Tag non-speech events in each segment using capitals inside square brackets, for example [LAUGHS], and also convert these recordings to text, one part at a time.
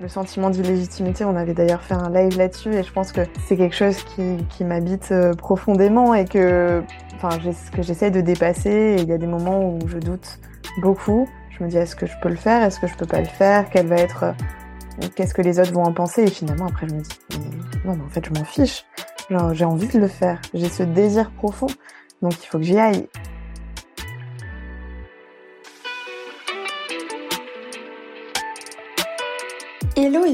Le sentiment d'illégitimité, on avait d'ailleurs fait un live là-dessus et je pense que c'est quelque chose qui, qui m'habite euh, profondément et que, enfin, que j'essaie de dépasser. Et il y a des moments où je doute beaucoup. Je me dis est-ce que je peux le faire, est-ce que je peux pas le faire, quelle va être, euh, qu'est-ce que les autres vont en penser? Et finalement après je me dis non mais en fait je m'en fiche. J'ai envie de le faire, j'ai ce désir profond, donc il faut que j'y aille.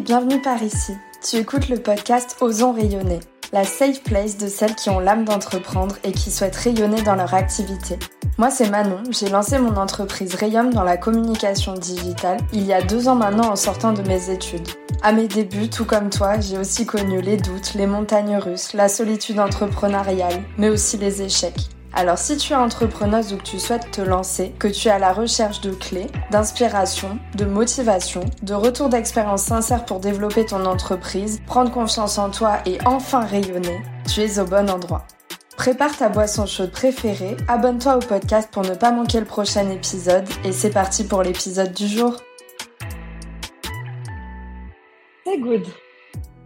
Bienvenue par ici. Tu écoutes le podcast Osons rayonner, la safe place de celles qui ont l'âme d'entreprendre et qui souhaitent rayonner dans leur activité. Moi, c'est Manon. J'ai lancé mon entreprise Rayum dans la communication digitale il y a deux ans maintenant en sortant de mes études. À mes débuts, tout comme toi, j'ai aussi connu les doutes, les montagnes russes, la solitude entrepreneuriale, mais aussi les échecs. Alors si tu es entrepreneuse ou que tu souhaites te lancer, que tu es à la recherche de clés, d'inspiration, de motivation, de retour d'expérience sincère pour développer ton entreprise, prendre confiance en toi et enfin rayonner, tu es au bon endroit. Prépare ta boisson chaude préférée, abonne-toi au podcast pour ne pas manquer le prochain épisode et c'est parti pour l'épisode du jour. C'est good.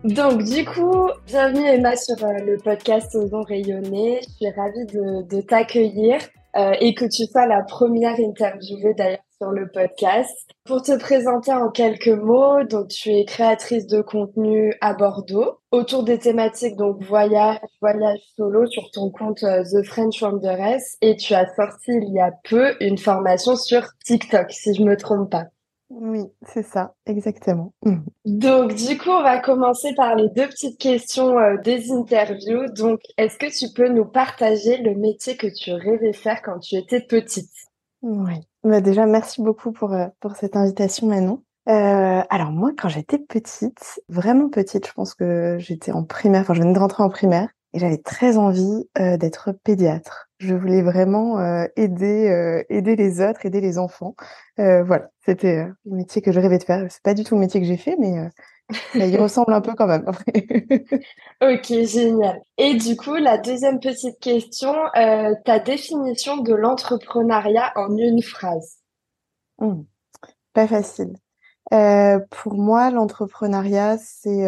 Donc, du coup, bienvenue Emma sur euh, le podcast Osons rayonner. Je suis ravie de, t'accueillir euh, et que tu sois la première interviewée d'ailleurs sur le podcast. Pour te présenter en quelques mots, donc tu es créatrice de contenu à Bordeaux autour des thématiques donc voyage, voyage solo sur ton compte euh, The French Wanderess et tu as sorti il y a peu une formation sur TikTok si je me trompe pas. Oui, c'est ça, exactement. [LAUGHS] Donc, du coup, on va commencer par les deux petites questions euh, des interviews. Donc, est-ce que tu peux nous partager le métier que tu rêvais faire quand tu étais petite? Oui. Bah déjà, merci beaucoup pour, euh, pour cette invitation, Manon. Euh, alors moi, quand j'étais petite, vraiment petite, je pense que j'étais en primaire, enfin je venais de rentrer en primaire, et j'avais très envie euh, d'être pédiatre. Je voulais vraiment euh, aider, euh, aider les autres, aider les enfants. voilà, c'était le métier que je rêvais de faire. C'est pas du tout le métier que j'ai fait, mais y [LAUGHS] ressemble un peu quand même. ok, génial. Et du coup, la deuxième petite question, ta définition de l'entrepreneuriat en une phrase? Mmh, pas facile. pour moi, l'entrepreneuriat, c'est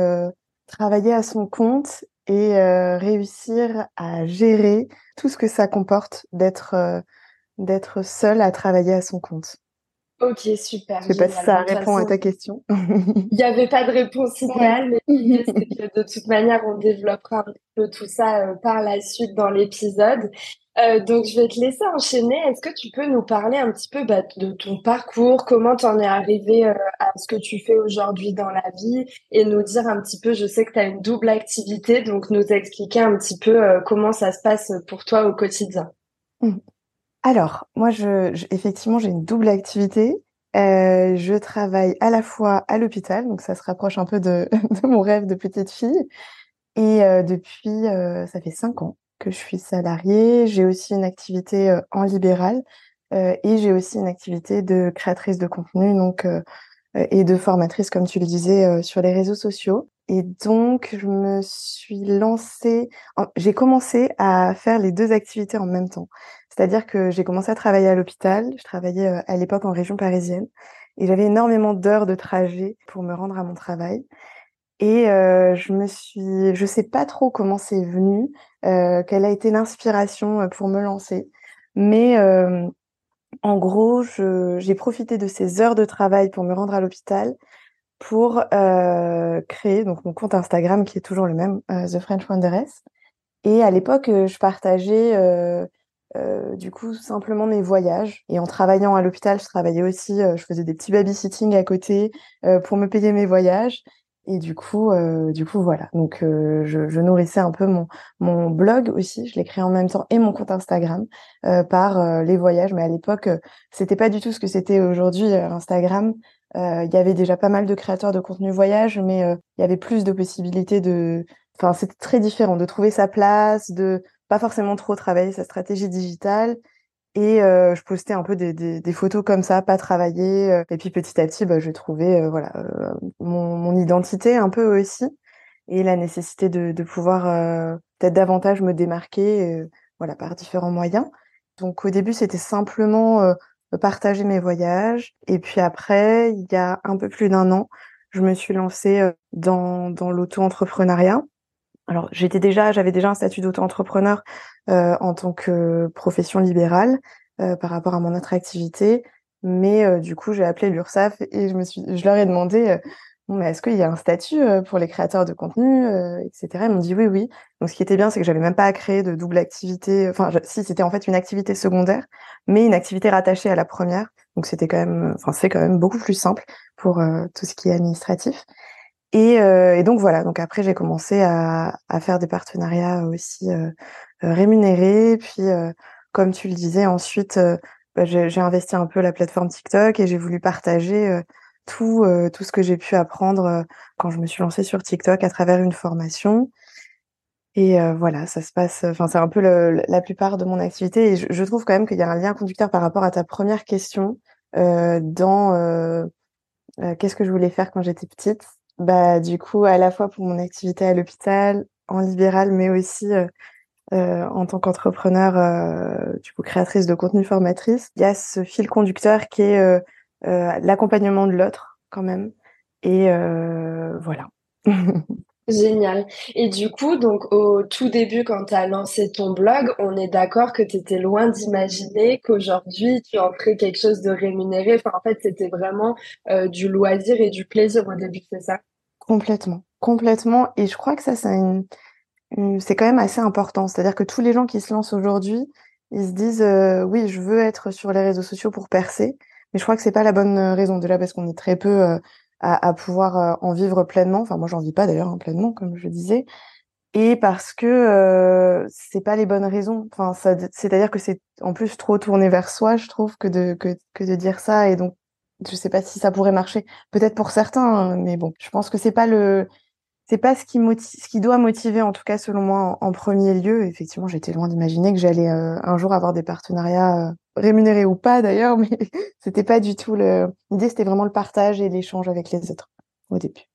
travailler à son compte et euh, réussir à gérer tout ce que ça comporte d'être euh, d'être seul à travailler à son compte. Ok, super. Je sais pas si ça répond à ta question. Il n'y avait pas de réponse idéale, mais [LAUGHS] de toute manière, on développera un peu tout ça euh, par la suite dans l'épisode. Euh, donc, je vais te laisser enchaîner. Est-ce que tu peux nous parler un petit peu bah, de ton parcours, comment tu en es arrivé euh, à ce que tu fais aujourd'hui dans la vie? Et nous dire un petit peu, je sais que tu as une double activité, donc nous expliquer un petit peu comment ça se passe pour toi au quotidien. Mmh. Alors, moi, je, effectivement, j'ai une double activité. je travaille à la fois à l'hôpital, donc ça se rapproche un peu de, [LAUGHS] mon rêve de petite fille. Et depuis, ça fait cinq ans que je suis salariée. J'ai aussi une activité euh, en libéral euh, et j'ai aussi une activité de créatrice de contenu donc euh, et de formatrice, comme tu le disais, sur les réseaux sociaux. Et donc, je me suis lancée, j'ai commencé à faire les deux activités en même temps. C'est-à-dire que j'ai commencé à travailler à l'hôpital. Je travaillais à l'époque en région parisienne et j'avais énormément d'heures de trajet pour me rendre à mon travail. Et euh, je me suis, je sais pas trop comment c'est venu, euh, quelle a été l'inspiration euh, pour me lancer, mais euh, en gros, j'ai profité de ces heures de travail pour me rendre à l'hôpital pour euh, créer mon compte Instagram qui est toujours le même, The French Wanderess. Et à l'époque, je partageais du coup simplement mes voyages. Et en travaillant à l'hôpital, je travaillais aussi, je faisais des petits babysitting à côté pour me payer mes voyages. Et du coup, euh, du coup, voilà. Donc, euh, je, nourrissais un peu mon, blog aussi. Je l'ai créé en même temps et mon compte Instagram euh, par euh, les voyages. Mais à l'époque, c'était pas du tout ce que c'était aujourd'hui Instagram. Il y avait déjà pas mal de créateurs de contenu voyage, mais il y avait plus de possibilités de. Enfin, c'était très différent de trouver sa place, de pas forcément trop travailler sa stratégie digitale et euh, je postais un peu des, des, des, photos comme ça, pas travaillées. Euh, et puis petit à petit, bah, je trouvais euh, voilà mon, mon, identité un peu aussi et la nécessité de, de pouvoir peut-être davantage me démarquer, voilà par différents moyens. Donc au début, c'était simplement partager mes voyages. Et puis après, il y a un peu plus d'un an, je me suis lancée dans, dans l'auto-entrepreneuriat. Alors, j'étais déjà, j'avais déjà un statut d'auto-entrepreneur euh, en tant que profession libérale euh, par rapport à mon autre activité, mais euh, du coup, j'ai appelé l'URSSAF et je me suis, je leur ai demandé, mais est-ce qu'il y a un statut pour les créateurs de contenu, etc. Ils m'ont dit oui, oui. Donc, ce qui était bien, c'est que j'avais même pas à créer de double activité. Enfin, si c'était en fait une activité secondaire, mais une activité rattachée à la première. Donc, c'était quand même, enfin, c'est quand même beaucoup plus simple pour tout ce qui est administratif. Et, euh, et, donc voilà, donc après j'ai commencé à, à, faire des partenariats aussi euh, euh rémunérés. Puis euh, comme tu le disais, ensuite bah, j'ai investi un peu la plateforme TikTok et j'ai voulu partager tout, tout ce que j'ai pu apprendre quand je me suis lancée sur TikTok à travers une formation. Et voilà, ça se passe. Enfin, c'est un peu le, la plupart de mon activité. Et je, je trouve quand même qu'il y a un lien conducteur par rapport à ta première question dans qu'est-ce que je voulais faire quand j'étais petite bah, du coup, à la fois pour mon activité à l'hôpital, en libéral, mais aussi euh, euh, en tant qu'entrepreneur, euh, du coup, créatrice de contenu formatrice, il y a ce fil conducteur qui est euh, euh, l'accompagnement de l'autre, quand même. Et voilà. [LAUGHS] Génial. Et du coup, donc au tout début, quand tu as lancé ton blog, on est d'accord que tu étais loin d'imaginer qu'aujourd'hui, tu en ferais quelque chose de rémunéré. Enfin, en fait, c'était vraiment euh, du loisir et du plaisir au début, c'est ça? Complètement. Complètement. Et je crois que ça, c'est une, quand même assez important. C'est-à-dire que tous les gens qui se lancent aujourd'hui, ils se disent euh, oui, je veux être sur les réseaux sociaux pour percer. Mais je crois que c'est pas la bonne raison. Déjà parce qu'on est très peu euh, à, à pouvoir euh, en vivre pleinement. Enfin, moi, j'en vis pas d'ailleurs hein, pleinement, comme je disais. Et parce que euh, c'est pas les bonnes raisons. Enfin, c'est-à-dire que c'est en plus trop tourné vers soi, je trouve, que de que, que de dire ça. Et donc, je sais pas si ça pourrait marcher. Peut-être pour certains, hein, mais bon, je pense que c'est pas le c'est pas ce qui motive, ce qui doit motiver en tout cas selon moi en, premier lieu. Effectivement, j'étais loin d'imaginer que j'allais euh, un jour avoir des partenariats rémunérés ou pas d'ailleurs, mais [LAUGHS] c'était pas du tout le l'idée. C'était vraiment le partage et l'échange avec les autres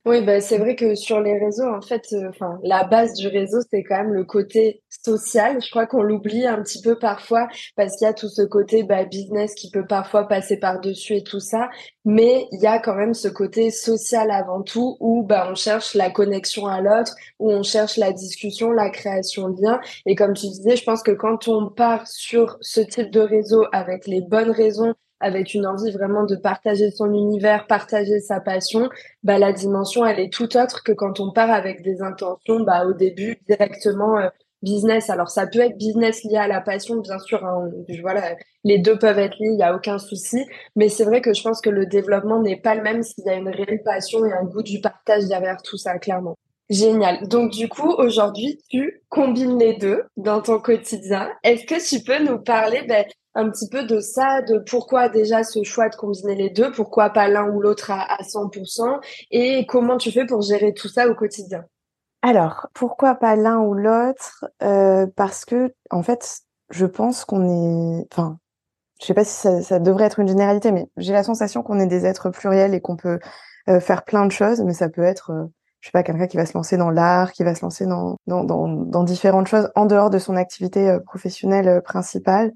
Oui, bah, c'est vrai que sur les réseaux, en fait, euh, enfin, la base du réseau, c'est quand même le côté social. Je crois qu'on l'oublie un petit peu parfois parce qu'il y a tout ce côté bah, business qui peut parfois passer par-dessus et tout ça. Mais il y a quand même ce côté social avant tout où bah, on cherche la connexion à l'autre, où on cherche la discussion, la création de liens. Et comme tu disais, je pense que quand on part sur ce type de réseau avec les bonnes raisons, avec une envie vraiment de partager son univers, partager sa passion, bah la dimension elle est tout autre que quand on part avec des intentions bah au début directement euh, business. Alors ça peut être business lié à la passion, bien sûr. Hein, voilà, les deux peuvent être liés, il y a aucun souci. Mais c'est vrai que je pense que le développement n'est pas le même s'il y a une réelle passion et un goût du partage derrière tout ça, clairement. Génial. Donc du coup, aujourd'hui, tu combines les deux dans ton quotidien. Est-ce que tu peux nous parler ben, un petit peu de ça, de pourquoi déjà ce choix de combiner les deux, pourquoi pas l'un ou l'autre à, à 100% et comment tu fais pour gérer tout ça au quotidien? Alors, pourquoi pas l'un ou l'autre euh, Parce que, en fait, je pense qu'on est... Enfin, je sais pas si ça, ça, devrait être une généralité, mais j'ai la sensation qu'on est des êtres pluriels et qu'on peut euh, faire plein de choses, mais ça peut être... Euh, je sais pas, quelqu'un qui va se lancer dans l'art, qui va se lancer dans, dans, dans, dans, différentes choses en dehors de son activité euh, professionnelle euh, principale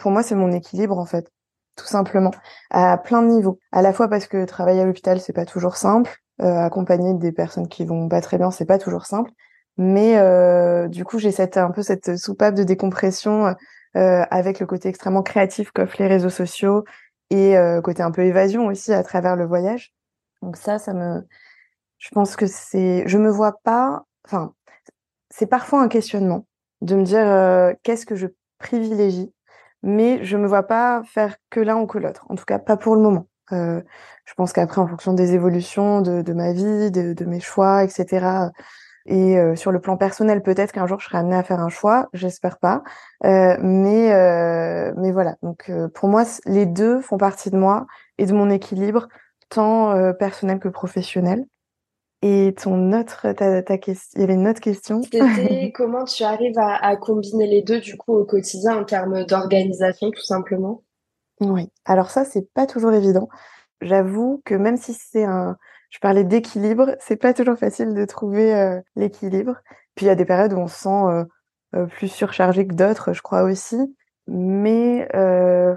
pour moi, c'est mon équilibre en fait, tout simplement, à plein de niveaux. À la fois parce que travailler à l'hôpital, c'est pas toujours simple, euh, accompagner des personnes qui vont pas très bien, c'est pas toujours simple. Mais euh, du coup, j'ai cette un peu cette soupape de décompression euh, avec le côté extrêmement créatif qu'offrent les réseaux sociaux et côté un peu évasion aussi à travers le voyage. Donc ça, ça me, je pense que c'est, je me vois pas, enfin, c'est parfois un questionnement de me dire qu'est-ce que je privilégie mais je me vois pas faire que l'un ou que l'autre. En tout cas, pas pour le moment. Euh, je pense qu'après, en fonction des évolutions de, ma vie, de, mes choix, etc. Et euh, sur le plan personnel, peut-être qu'un jour je serai amenée à faire un choix. J'espère pas. Euh, mais euh, mais voilà. Donc euh, pour moi, les deux font partie de moi et de mon équilibre, tant euh, personnel que professionnel. Et ton autre, ta, ta question, il y avait une autre question. C'était [LAUGHS] comment tu arrives à, à, combiner les deux du coup au quotidien en termes d'organisation tout simplement? Oui. Alors ça, c'est pas toujours évident. J'avoue que même si c'est un, je parlais d'équilibre, c'est pas toujours facile de trouver euh, l'équilibre. Puis il y a des périodes où on se sent euh, euh plus surchargé que d'autres, je crois aussi. Mais euh,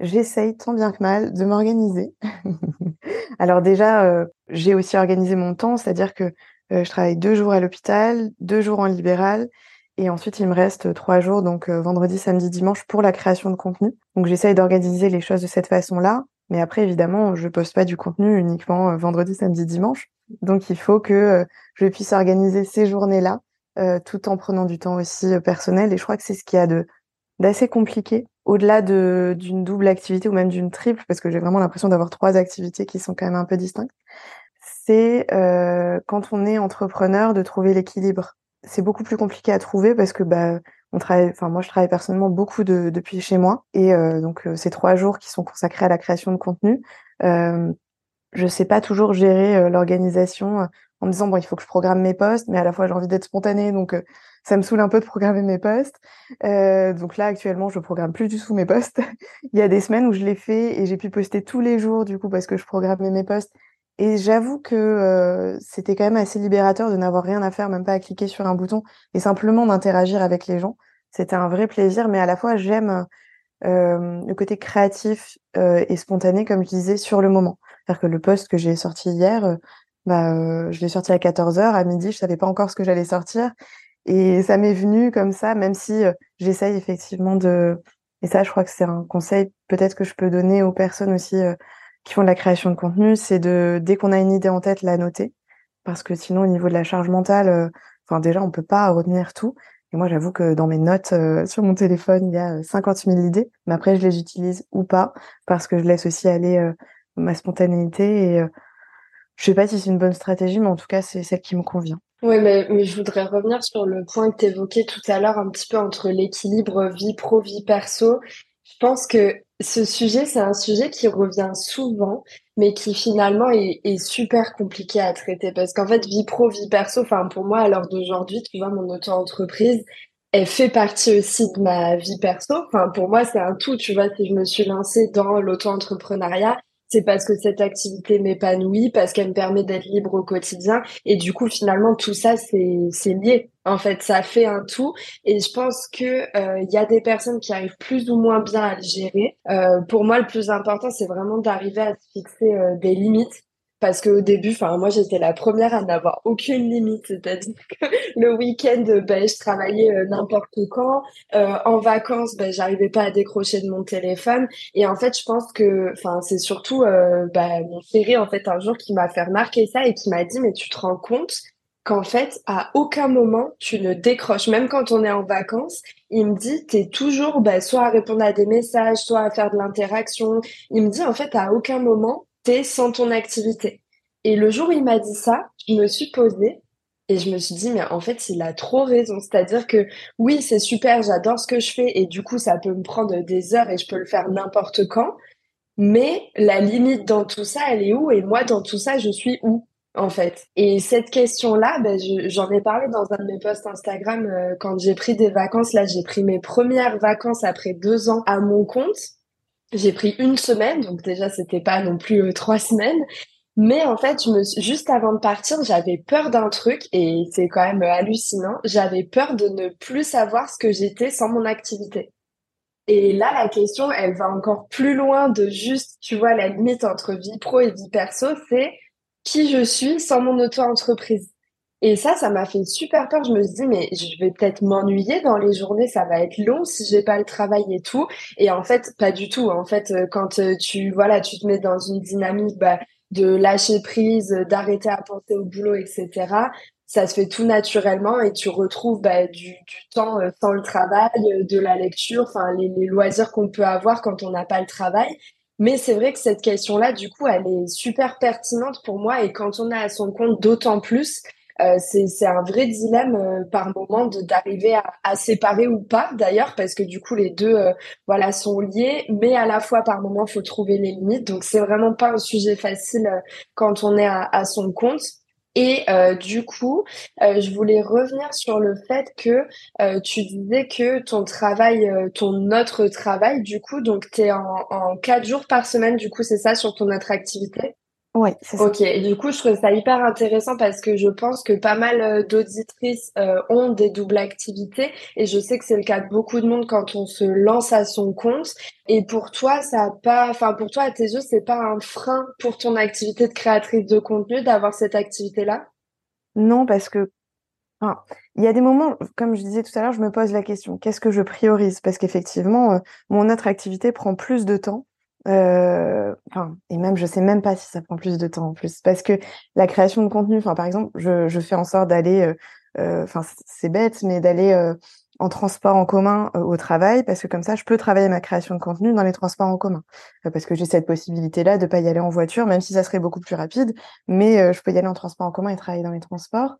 j'essaye tant bien que mal de m'organiser. [LAUGHS] Alors déjà, j'ai aussi organisé mon temps, c'est-à-dire que je travaille deux jours à l'hôpital, deux jours en libéral, et ensuite il me reste trois jours, donc vendredi, samedi, dimanche, pour la création de contenu. Donc j'essaye d'organiser les choses de cette façon-là. Mais après, évidemment, je poste pas du contenu uniquement vendredi, samedi, dimanche. Donc il faut que je puisse organiser ces journées-là, tout en prenant du temps aussi personnel. Et je crois que c'est ce qu'il y a de d'assez compliqué, au-delà de d'une double activité ou même d'une triple, parce que j'ai vraiment l'impression d'avoir trois activités qui sont quand même un peu distinctes. C'est quand on est entrepreneur de trouver l'équilibre. C'est beaucoup plus compliqué à trouver parce que bah on travaille, enfin moi je travaille personnellement beaucoup de, depuis chez moi et donc ces trois jours qui sont consacrés à la création de contenu, euh, je sais pas toujours gérer l'organisation en me disant bon il faut que je programme mes posts mais à la fois j'ai envie d'être spontanée donc ça me saoule un peu de programmer mes posts euh, donc là actuellement je programme plus du tout mes posts [LAUGHS] il y a des semaines où je l'ai fait et j'ai pu poster tous les jours du coup parce que je programmais mes posts et j'avoue que euh, c'était quand même assez libérateur de n'avoir rien à faire même pas à cliquer sur un bouton et simplement d'interagir avec les gens. C'était un vrai plaisir mais à la fois j'aime euh, le côté créatif et spontané comme je disais sur le moment. C'est-à-dire que le post que j'ai sorti hier bah, euh, je l'ai sorti à 14h, à midi, je savais pas encore ce que j'allais sortir. Et ça m'est venu comme ça, même si euh, j'essaye effectivement de... Et ça, je crois que c'est un conseil peut-être que je peux donner aux personnes aussi euh, qui font de la création de contenu, c'est de, dès qu'on a une idée en tête, la noter. Parce que sinon, au niveau de la charge mentale, enfin déjà, on peut pas retenir tout. Et moi, j'avoue que dans mes notes sur mon téléphone, il y a 50 000 idées. Mais après, je les utilise ou pas, parce que je laisse aussi aller ma spontanéité et je sais pas si c'est une bonne stratégie, mais en tout cas, c'est celle qui me convient. Oui, mais, je voudrais revenir sur le point que tu évoquais tout à l'heure, un petit peu entre l'équilibre vie pro, vie perso. Je pense que ce sujet, c'est un sujet qui revient souvent, mais qui finalement est, est super compliqué à traiter. Parce qu'en fait, vie pro, vie perso, enfin, pour moi, à l'heure d'aujourd'hui, tu vois, mon auto-entreprise, elle fait partie aussi de ma vie perso. Enfin, pour moi, c'est un tout. Tu vois, si je me suis lancée dans l'auto-entrepreneuriat, c'est parce que cette activité m'épanouit, parce qu'elle me permet d'être libre au quotidien. Et du coup, finalement, tout ça, c'est, lié. En fait, ça fait un tout. Et je pense que il euh, y a des personnes qui arrivent plus ou moins bien à le gérer. Euh, pour moi, le plus important, c'est vraiment d'arriver à se fixer euh, des limites parce qu'au début, moi j'étais la première à n'avoir aucune limite, c'est-à-dire que le week-end, ben, je travaillais euh, n'importe quand, euh, en vacances, ben, j'arrivais pas à décrocher de mon téléphone, et en fait je pense que, c'est surtout euh, ben, mon chéri en fait un jour qui m'a fait remarquer ça et qui m'a dit mais tu te rends compte qu'en fait à aucun moment tu ne décroches, même quand on est en vacances, il me dit t'es toujours ben, soit à répondre à des messages, soit à faire de l'interaction, il me dit en fait à aucun moment sans ton activité. Et le jour où il m'a dit ça, je me suis posée et je me suis dit, mais en fait, il a trop raison. C'est-à-dire que oui, c'est super, j'adore ce que je fais et du coup, ça peut me prendre des heures et je peux le faire n'importe quand. Mais la limite dans tout ça, elle est où? Et moi, dans tout ça, je suis où en fait? Et cette question-là, ben, j'en ai parlé dans un de mes posts Instagram euh, quand j'ai pris des vacances. Là, j'ai pris mes premières vacances après deux ans à mon compte. J'ai pris une semaine, donc déjà c'était pas non plus euh, trois semaines. Mais en fait, juste avant de partir, j'avais peur d'un truc et c'est quand même hallucinant. J'avais peur de ne plus savoir ce que j'étais sans mon activité. Et là, la question, elle va encore plus loin de juste, tu vois, la limite entre vie pro et vie perso, c'est qui je suis sans mon auto-entreprise? Et ça, ça m'a fait super peur. Je me suis dit, mais je vais peut-être m'ennuyer dans les journées, ça va être long si j'ai pas le travail et tout. Et en fait, pas du tout. En fait, euh, quand euh, tu, voilà, tu te mets dans une dynamique bah, de lâcher prise, d'arrêter à penser au boulot, etc., ça se fait tout naturellement et tu retrouves bah, du, du, temps euh, sans le travail, de la lecture, enfin les, les loisirs qu'on peut avoir quand on n'a pas le travail. Mais c'est vrai que cette question-là, du coup, elle est super pertinente pour moi et quand on est à son compte, d'autant plus euh, c'est un vrai dilemme euh, par moment d'arriver à, à, séparer ou pas d'ailleurs parce que du coup les deux euh, voilà sont liés. Mais à la fois par moment faut trouver les limites. Donc c'est vraiment pas un sujet facile quand on est à, à son compte. Et du coup, je voulais revenir sur le fait que tu disais que ton travail, ton autre travail, du coup, donc tu es en, en quatre jours par semaine, du coup, c'est ça sur ton autre activité? Oui, c'est ça. Ok, du coup, je trouve ça hyper intéressant parce que je pense que pas mal euh, d'auditrices euh, ont des doubles activités et je sais que c'est le cas de beaucoup de monde quand on se lance à son compte. Et pour toi, ça a pas, enfin pour toi, à tes yeux, c'est pas un frein pour ton activité de créatrice de contenu d'avoir cette activité-là? Non, parce que Enfin, il y a des moments, comme je disais tout à l'heure, je me pose la question, qu'est-ce que je priorise? Parce qu'effectivement, euh, mon autre activité prend plus de temps. Euh, enfin, et même, je sais même pas si ça prend plus de temps en plus. Parce que la création de contenu, enfin, par exemple, je, je fais en sorte d'aller, euh, euh enfin, c'est bête, mais d'aller euh, en transport en commun au travail, parce que comme ça, je peux travailler ma création de contenu dans les transports en commun. parce que j'ai cette possibilité-là de pas y aller en voiture, même si ça serait beaucoup plus rapide, mais je peux y aller en transport en commun et travailler dans les transports.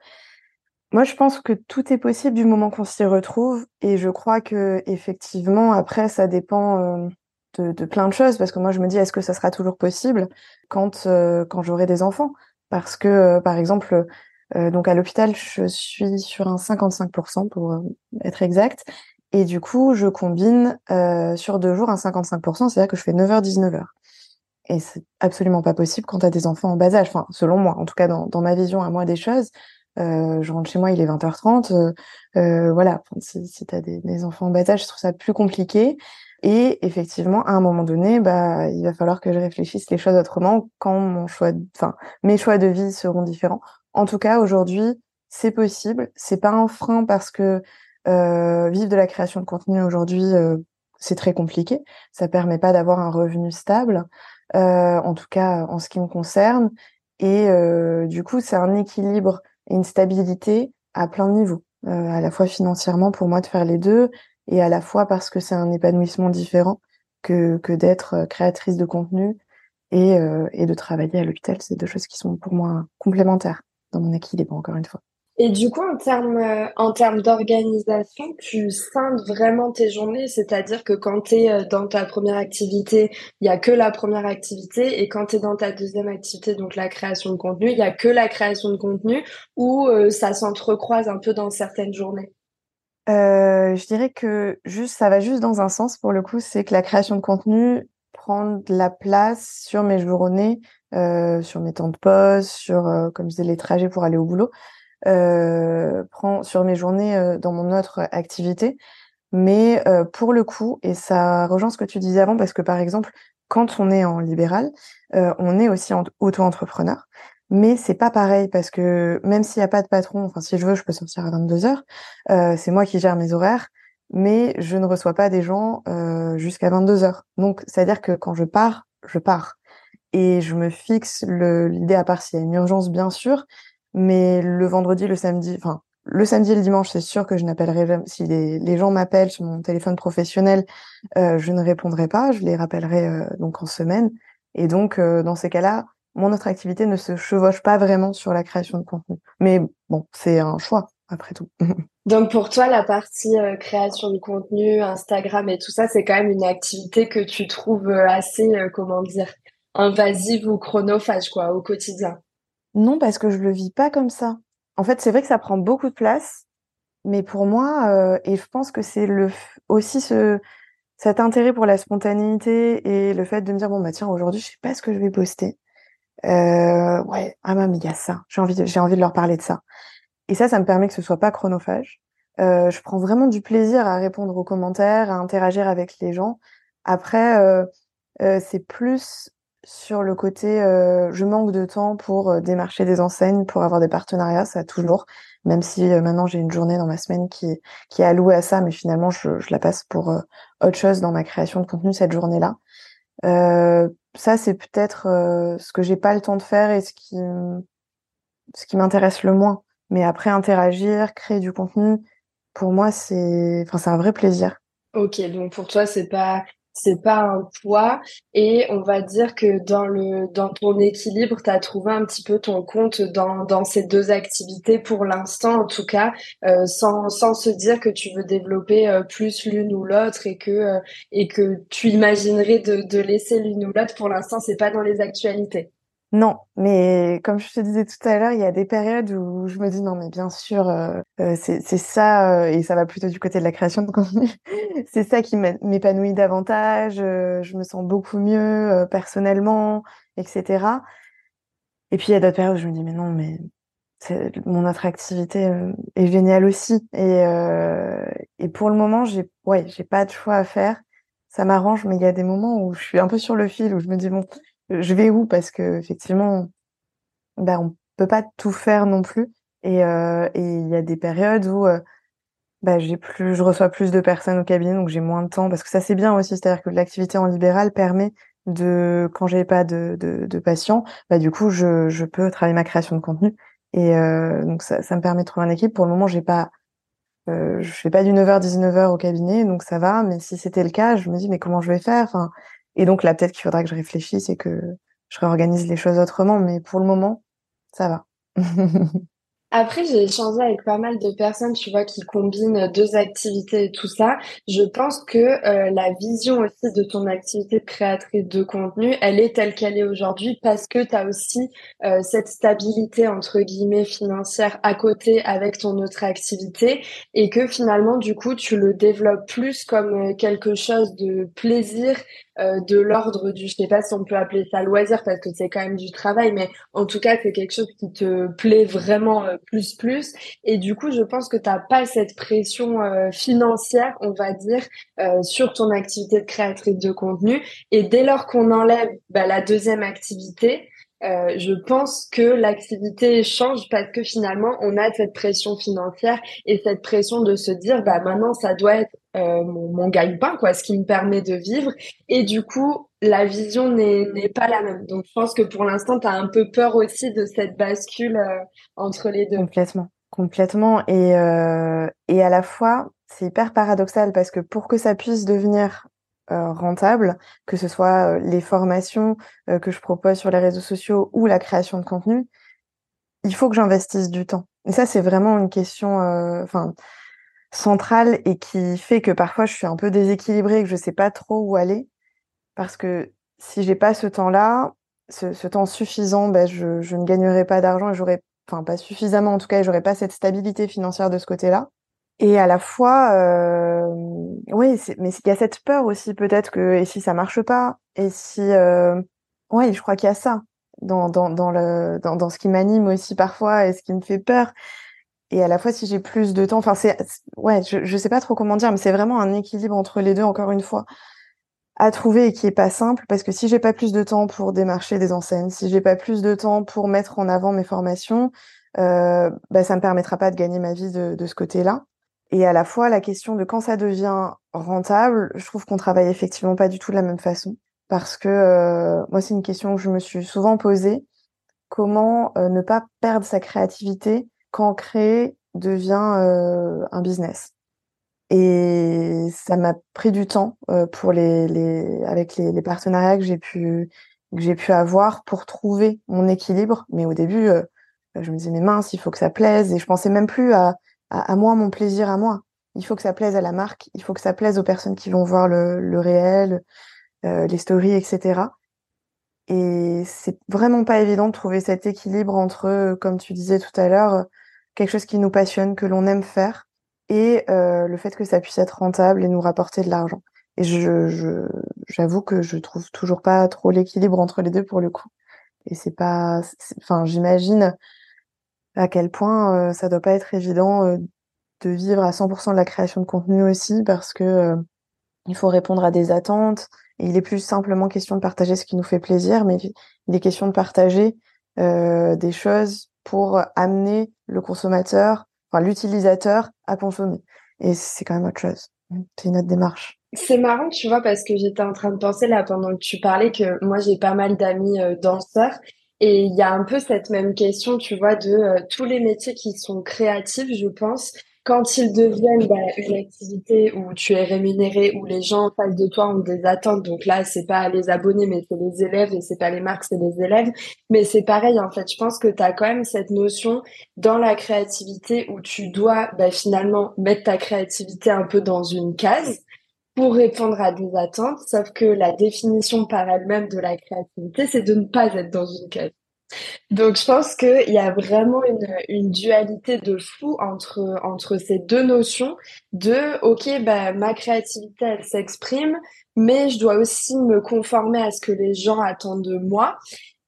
Moi, je pense que tout est possible du moment qu'on s'y retrouve, et je crois que effectivement, après, ça dépend euh, de, de, plein de choses, parce que moi, je me dis, est-ce que ça sera toujours possible quand euh, quand j'aurai des enfants? Parce que, euh, par exemple, donc à l'hôpital, je suis sur un 55% pour être exact, et du coup, je combine sur deux jours un 55%, c'est-à-dire que je fais 9h 19h. Et c'est absolument pas possible quand tu as des enfants en bas âge, enfin, selon moi, en tout cas dans, dans ma vision à moi des choses. Euh, je rentre chez moi, il est 20h30. Euh, euh, voilà, si, si tu as des, des, enfants en bas âge, je trouve ça plus compliqué. Et effectivement, à un moment donné, bah, il va falloir que je réfléchisse les choses autrement quand mon choix, enfin, mes choix de vie seront différents. En tout cas, aujourd'hui, c'est possible. C'est pas un frein parce que euh, vivre de la création de contenu aujourd'hui, euh, c'est très compliqué. Ça permet pas d'avoir un revenu stable, euh, en tout cas en ce qui me concerne. Et du coup, c'est un équilibre une stabilité à plein de niveaux, euh, à la fois financièrement pour moi de faire les deux et à la fois parce que c'est un épanouissement différent que, que d'être euh, créatrice de contenu et, euh, et de travailler à l'hôpital. C'est deux choses qui sont pour moi complémentaires dans mon équilibre, encore une fois. Et du coup, en termes euh, en termes d'organisation, tu scindes vraiment tes journées, c'est-à-dire que quand tu es dans ta première activité, il y a que la première activité, et quand tu es dans ta deuxième activité, donc la création de contenu, il y a que la création de contenu, ou ça s'entrecroise un peu dans certaines journées? Euh, je dirais que juste, ça va juste dans un sens pour le coup, c'est que la création de contenu prend de la place sur mes journées, euh, sur mes temps de pause, sur, comme je disais, les trajets pour aller au boulot euh, prend sur mes journées euh, dans mon autre activité. Mais euh, pour le coup, et ça rejoint ce que tu disais avant, parce que par exemple, quand on est en libéral, euh, on est aussi auto-entrepreneur. Mais c'est pas pareil parce que même s'il n'y a pas de patron, enfin si je veux, je peux sortir à 22 heures. Euh, c'est moi qui gère mes horaires, mais je ne reçois pas des gens euh, jusqu'à 22 heures. Donc c'est-à-dire que quand je pars, je pars et je me fixe l'idée à part s'il y a une urgence bien sûr, mais le vendredi, le samedi, enfin, le samedi et le dimanche, c'est sûr que je n'appellerai jamais. Si les, les gens m'appellent sur mon téléphone professionnel, euh, je ne répondrai pas. Je les rappellerai euh, donc en semaine. Et donc, euh, dans ces cas-là, mon autre activité ne se chevauche pas vraiment sur la création de contenu. Mais bon, c'est un choix, après tout. [LAUGHS] donc, pour toi, la partie euh, création de contenu, Instagram et tout ça, c'est quand même une activité que tu trouves euh, assez, comment dire, invasive ou chronophage, quoi, au quotidien? Non, parce que je le vis pas comme ça. En fait, c'est vrai que ça prend beaucoup de place, mais pour moi, euh, et je pense que c'est le aussi ce cet intérêt pour la spontanéité et le fait de me dire bon bah tiens aujourd'hui je sais pas ce que je vais poster. Euh, ouais, ah mais il y a ça. J'ai envie de, j'ai envie de leur parler de ça. Et ça, ça me permet que ce soit pas chronophage. Euh, je prends vraiment du plaisir à répondre aux commentaires, à interagir avec les gens. Après, euh, euh c'est plus sur le côté, euh, je manque de temps pour euh, démarcher des enseignes, pour avoir des partenariats, ça toujours. Même si euh, maintenant j'ai une journée dans ma semaine qui, qui est allouée à ça, mais finalement je, je la passe pour autre chose dans ma création de contenu cette journée-là. Ça c'est peut-être ce que j'ai pas le temps de faire et ce qui, ce qui m'intéresse le moins. Mais après interagir, créer du contenu, pour moi c'est, enfin c'est un vrai plaisir. Ok, donc pour toi c'est pas c'est pas un poids et on va dire que dans le dans ton équilibre tu as trouvé un petit peu ton compte dans dans ces deux activités pour l'instant en tout cas euh, sans sans se dire que tu veux développer euh, plus l'une ou l'autre et que euh, et que tu imaginerais de de laisser l'une ou l'autre pour l'instant c'est pas dans les actualités. Non, mais comme je te disais tout à l'heure, il y a des périodes où je me dis non, mais bien sûr, euh, euh c'est ça, euh, et ça va plutôt du côté de la création de contenu. [LAUGHS] c'est ça qui m'épanouit davantage. Je me sens beaucoup mieux personnellement, etc. Et puis il y a d'autres périodes où je me dis mais non mais mon attractivité est géniale aussi et et pour le moment j'ai ouais j'ai pas de choix à faire ça m'arrange mais il y a des moments où je suis un peu sur le fil où je me dis bon je vais où? Parce que effectivement bah on peut pas tout faire non plus. Et euh, et il y a des périodes où bah j'ai plus je reçois plus de personnes au cabinet donc j'ai moins de temps. Parce que ça c'est bien aussi. C'est-à-dire que l'activité en libéral permet de quand j'ai pas de, de, de patients bah du coup je, je peux travailler ma création de contenu. Et euh, donc ça, ça me permet de trouver une équipe. Pour le moment, j'ai pas, euh, je fais pas du 9h 19h au cabinet, donc ça va. Mais si c'était le cas, je me dis mais comment je vais faire? Et donc là peut-être qu'il faudra que je réfléchisse et que je réorganise les choses autrement. Mais pour le moment, ça va. [LAUGHS] Après, j'ai échangé avec pas mal de personnes, tu vois, qui combinent deux activités et tout ça. Je pense que euh, la vision aussi de ton activité créatrice de contenu, elle est telle qu'elle est aujourd'hui parce que tu as aussi euh, cette stabilité, entre guillemets, financière à côté avec ton autre activité et que finalement, du coup, tu le développes plus comme euh, quelque chose de plaisir euh, de l'ordre du, je sais pas si on peut appeler ça loisir parce que c'est quand même du travail, mais en tout cas c'est quelque chose qui te plaît vraiment euh, plus plus. Et du coup, je pense que t'as pas cette pression euh, financière, on va dire, sur ton activité de créatrice de contenu. Et dès lors qu'on enlève bah, la deuxième activité, euh, je pense que l'activité change parce que finalement on a cette pression financière et cette pression de se dire bah maintenant ça doit être euh, mon, mon gagne-pain quoi ce qui me permet de vivre. Et du coup la vision n'est pas la même. Donc je pense que pour l'instant tu as un peu peur aussi de cette bascule euh, entre les deux. Complètement. Complètement. Et et à la fois c'est hyper paradoxal parce que pour que ça puisse devenir euh, rentable, que ce soit euh, les formations euh, que je propose sur les réseaux sociaux ou la création de contenu, il faut que j'investisse du temps. Et ça, c'est vraiment une question enfin centrale et qui fait que parfois je suis un peu déséquilibrée, que je sais pas trop où aller. Parce que si j'ai pas ce temps-là, ce, temps suffisant, ben je, je ne gagnerai pas d'argent et j'aurais, enfin pas suffisamment en tout cas, j'aurais pas cette stabilité financière de ce côté-là. Et à la fois, euh, oui, mais il y a cette peur aussi peut-être que et si ça marche pas, et si, euh, oui, je crois qu'il y a ça dans dans dans le dans, dans ce qui m'anime aussi parfois et ce qui me fait peur. Et à la fois, si j'ai plus de temps, enfin c'est, ouais, je je sais pas trop comment dire, mais c'est vraiment un équilibre entre les deux encore une fois à trouver et qui est pas simple parce que si j'ai pas plus de temps pour démarcher des enseignes, si j'ai pas plus de temps pour mettre en avant mes formations, euh, bah, ça me permettra pas de gagner ma vie de, de ce côté-là. Et à la fois, la question de quand ça devient rentable, je trouve qu'on travaille effectivement pas du tout de la même façon. Parce que euh, moi, c'est une question que je me suis souvent posée. Comment euh, ne pas perdre sa créativité quand créer devient euh, un business? Et ça m'a pris du temps pour les, les avec les, les partenariats que j'ai pu que j'ai pu avoir pour trouver mon équilibre. Mais au début, je me disais mais mince, il faut que ça plaise. Et je pensais même plus à à, moi mon plaisir à moi. Il faut que ça plaise à la marque, il faut que ça plaise aux personnes qui vont voir le, le réel, euh, les stories, etc. Et c'est vraiment pas évident de trouver cet équilibre entre, comme tu disais tout à l'heure, quelque chose qui nous passionne, que l'on aime faire, et euh, le fait que ça puisse être rentable et nous rapporter de l'argent. Et je, j'avoue que je trouve toujours pas trop l'équilibre entre les deux pour le coup. Et c'est pas, enfin, j'imagine à quel point euh, ça doit pas être évident euh, de vivre à 100% de la création de contenu aussi parce que euh, il faut répondre à des attentes. Il est plus simplement question de partager ce qui nous fait plaisir, mais il est question de partager des choses pour amener le consommateur, enfin l'utilisateur à consommer. Et c'est quand même autre chose. C'est une autre démarche. C'est marrant, tu vois, parce que j'étais en train de penser là pendant que tu parlais que moi j'ai pas mal d'amis danseurs et il y a un peu cette même question, tu vois, de euh, tous les métiers qui sont créatifs, je pense, quand ils deviennent bah, une activité où tu es rémunéré, où les gens en face de toi ont des attentes, donc là, c'est pas les abonnés, mais c'est les élèves, et c'est pas les marques, c'est les élèves. Mais c'est pareil, en fait, je pense que tu as quand même cette notion dans la créativité où tu dois bah, finalement mettre ta créativité un peu dans une case pour répondre à des attentes, sauf que la définition par elle-même de la créativité, c'est de ne pas être dans une case. Donc je pense qu'il y a vraiment une, dualité de fou entre, entre ces deux notions de ok bah ma créativité elle s'exprime mais je dois aussi me conformer à ce que les gens attendent de moi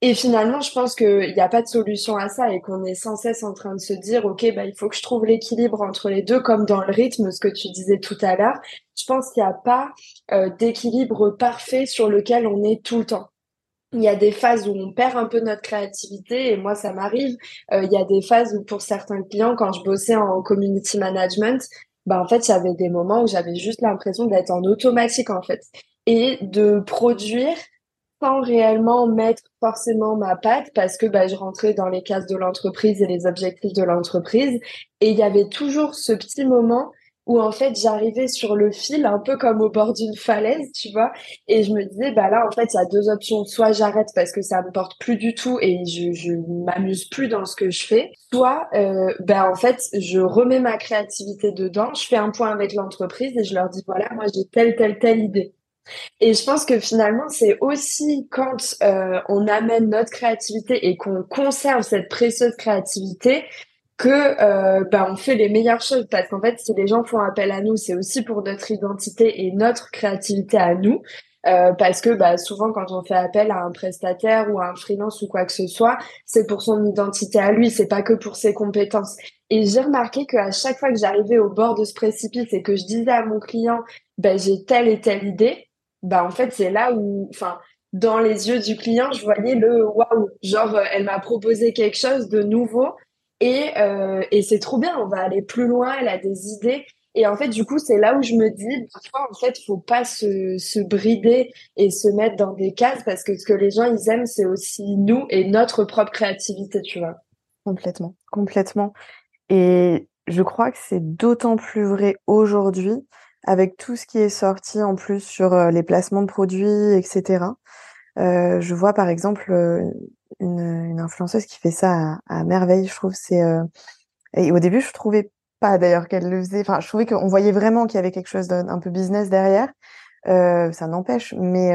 Et finalement, je pense qu'il n'y a pas de solution à ça et qu'on est sans cesse en train de se dire, OK, bah, il faut que je trouve l'équilibre entre les deux, comme dans le rythme, ce que tu disais tout à l'heure. Je pense qu'il n'y a pas euh, d'équilibre parfait sur lequel on est tout le temps. Il y a des phases où on perd un peu notre créativité et moi ça m'arrive. Euh, il y a des phases où pour certains clients, quand je bossais en community management, bah en fait avait des moments où j'avais juste l'impression d'être en automatique en fait et de produire sans réellement mettre forcément ma patte parce que bah, je rentrais dans les cases de l'entreprise et les objectifs de l'entreprise. Et il y avait toujours ce petit moment où en fait j'arrivais sur le fil, un peu comme au bord d'une falaise, tu vois, et je me disais, bah là en fait il y a deux options, soit j'arrête parce que ça me porte plus du tout et je, je m'amuse plus dans ce que je fais, soit euh, bah en fait je remets ma créativité dedans, je fais un point avec l'entreprise et je leur dis, voilà, moi j'ai telle, telle, telle idée. Et je pense que finalement, c'est aussi quand euh, on amène notre créativité et qu'on conserve cette précieuse créativité que euh, bah, on fait les meilleures choses. Parce qu'en fait, si les gens font appel à nous, c'est aussi pour notre identité et notre créativité à nous. Euh, parce que bah, souvent quand on fait appel à un prestataire ou à un freelance ou quoi que ce soit, c'est pour son identité à lui, c'est pas que pour ses compétences. Et j'ai remarqué qu'à chaque fois que j'arrivais au bord de ce précipice et que je disais à mon client, bah, j'ai telle et telle idée, bah en fait c'est là où enfin dans les yeux du client je voyais le waouh. Genre euh, elle m'a proposé quelque chose de nouveau et euh, et c'est trop bien. On va aller plus loin. Elle a des idées. Et en fait du coup c'est là où je me dis parfois en fait faut pas se, se brider et se mettre dans des cases parce que ce que les gens ils aiment c'est aussi nous et notre propre créativité tu vois. Complètement. Complètement. Et je crois que c'est d'autant plus vrai aujourd'hui avec tout ce qui est sorti en plus sur les placements de produits, etc. Je vois par exemple une, influenceuse qui fait ça à, merveille, je trouve. C'est et au début je trouvais pas d'ailleurs qu'elle le faisait. Enfin, je trouvais qu'on voyait vraiment qu'il y avait quelque chose d'un peu business derrière. Ça n'empêche, mais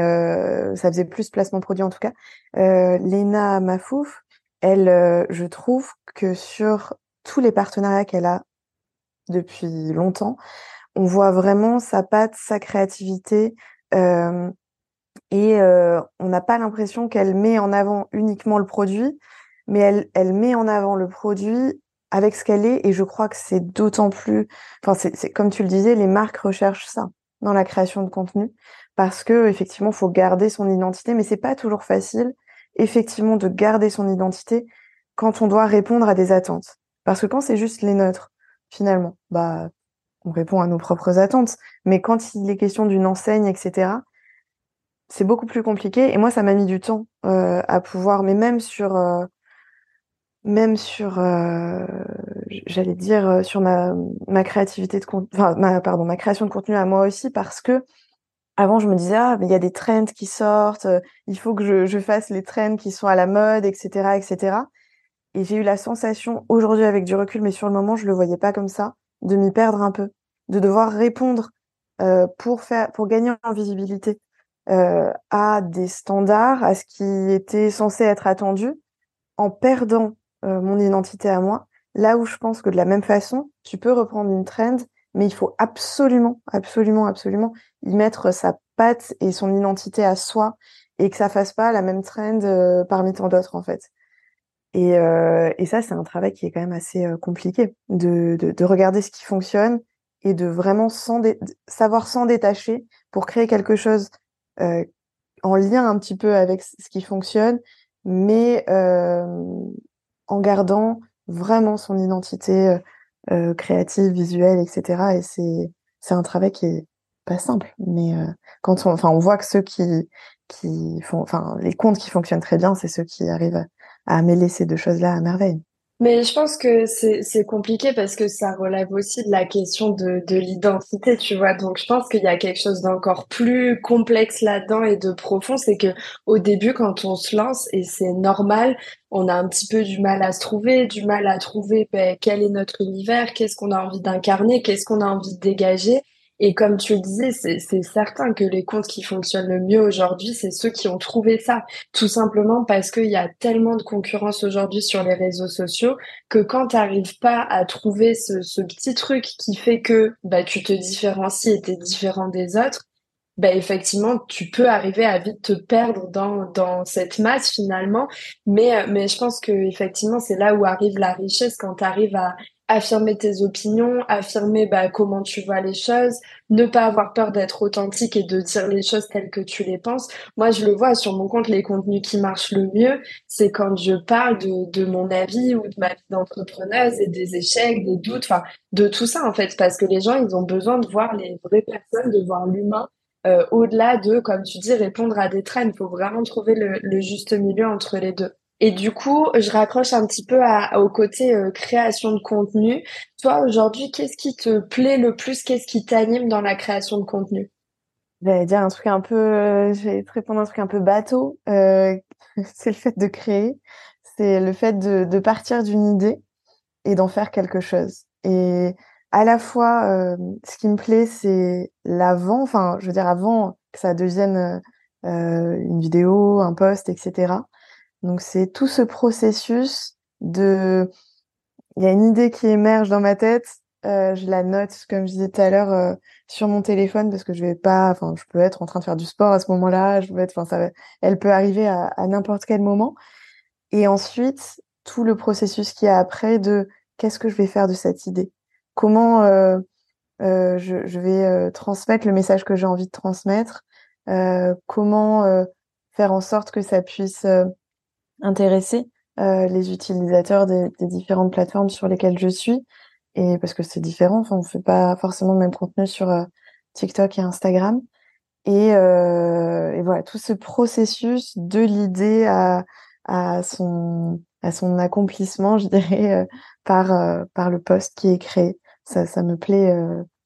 ça faisait plus placement produit en tout cas. Lena Mafouf, elle, je trouve que sur tous les partenariats qu'elle a depuis longtemps, on voit vraiment sa patte, sa créativité. Euh, et euh, on n'a pas l'impression qu'elle met en avant uniquement le produit, mais elle, met en avant le produit avec ce qu'elle est. Et je crois que c'est d'autant plus, enfin, c'est comme tu le disais, les marques recherchent ça dans la création de contenu parce que effectivement, faut garder son identité, mais c'est pas toujours facile, effectivement, de garder son identité quand on doit répondre à des attentes. Parce que quand c'est juste les neutres, finalement, bah on répond à nos propres attentes. Mais quand il est question d'une enseigne, etc., c'est beaucoup plus compliqué. Et moi, ça m'a mis du temps euh, à pouvoir, mais même sur, euh, même sur, euh, j'allais dire sur ma créativité de création de contenu à moi aussi, parce que avant, je me disais ah, mais il y a des trends qui sortent, il faut que je, je fasse les trends qui sont à la mode, etc., etc. Et j'ai eu la sensation aujourd'hui avec du recul, mais sur le moment, je le voyais pas comme ça de m'y perdre un peu, de devoir répondre euh, pour faire, pour gagner en visibilité euh, à des standards, à ce qui était censé être attendu, en perdant euh, mon identité à moi. Là où je pense que de la même façon, tu peux reprendre une trend, mais il faut absolument, absolument, absolument y mettre sa patte et son identité à soi et que ça fasse pas la même trend parmi tant d'autres en fait. Et, euh, et ça, c'est un travail qui est quand même assez euh, compliqué, de, de, de, regarder ce qui fonctionne et de vraiment savoir s'en détacher pour créer quelque chose euh, en lien un petit peu avec ce qui fonctionne, mais en gardant vraiment son identité créative, visuelle, etc. Et c'est un travail qui est pas simple, mais quand on, voit que ceux qui qui font, enfin, les comptes qui fonctionnent très bien, c'est ceux qui arrivent à mêler ces deux choses-là à merveille. Mais je pense que c'est compliqué parce que ça relève aussi de la question de, de l'identité, tu vois. Donc je pense qu'il y a quelque chose d'encore plus complexe là-dedans et de profond, c'est que au début, quand on se lance, et c'est normal, on a un petit peu du mal à se trouver, du mal à trouver ben, quel est notre univers, qu'est-ce qu'on a envie d'incarner, qu'est-ce qu'on a envie de dégager. Et comme tu le disais, c'est certain que les comptes qui fonctionnent le mieux aujourd'hui, c'est ceux qui ont trouvé ça. Tout simplement parce qu'il y a tellement de concurrence aujourd'hui sur les réseaux sociaux que quand tu n'arrives pas à trouver ce, ce, petit truc qui fait que bah, tu te différencies et tu es différent des autres, ben effectivement, tu peux arriver à vite te perdre dans, dans cette masse finalement. Mais, mais je pense que effectivement, c'est là où arrive la richesse quand tu arrives à affirmer tes opinions, affirmer bah, comment tu vois les choses, ne pas avoir peur d'être authentique et de dire les choses telles que tu les penses. Moi, je le vois sur mon compte, les contenus qui marchent le mieux, c'est quand je parle de, de mon avis ou de ma vie d'entrepreneuse et des échecs, des doutes, enfin, de tout ça en fait, parce que les gens, ils ont besoin de voir les vraies personnes, de voir l'humain. Euh, au-delà de, comme tu dis, répondre à des traînes, il faut vraiment trouver le, le juste milieu entre les deux. Et du coup, je raccroche un petit peu à, au côté euh, création de contenu. Toi, aujourd'hui, qu'est-ce qui te plaît le plus? Qu'est-ce qui t'anime dans la création de contenu? J'allais dire un truc un peu, euh, je vais te répondre un truc un peu bateau. Euh, [LAUGHS] c'est le fait de créer, c'est le fait de, de partir d'une idée et d'en faire quelque chose. Et à la fois, euh, ce qui me plaît, c'est l'avant, enfin, je veux dire avant que ça devienne euh, une vidéo, un post, etc. Donc c'est tout ce processus de, il y a une idée qui émerge dans ma tête, euh, je la note comme je disais tout à l'heure euh, sur mon téléphone parce que je vais pas, enfin je peux être en train de faire du sport à ce moment-là, je peux être, enfin ça, elle peut arriver à, n'importe quel moment. Et ensuite tout le processus qui a après de qu'est-ce que je vais faire de cette idée, comment euh, je, vais transmettre le message que j'ai envie de transmettre, comment faire en sorte que ça puisse intéresser euh, les utilisateurs des, des, différentes plateformes sur lesquelles je suis. Et parce que c'est différent, enfin, on fait pas forcément le même contenu sur euh, TikTok et Instagram. Et, euh, et, voilà, tout ce processus de l'idée à, à, son, à son accomplissement, je dirais, euh, par, euh, par le poste qui est créé. Ça, ça me plaît,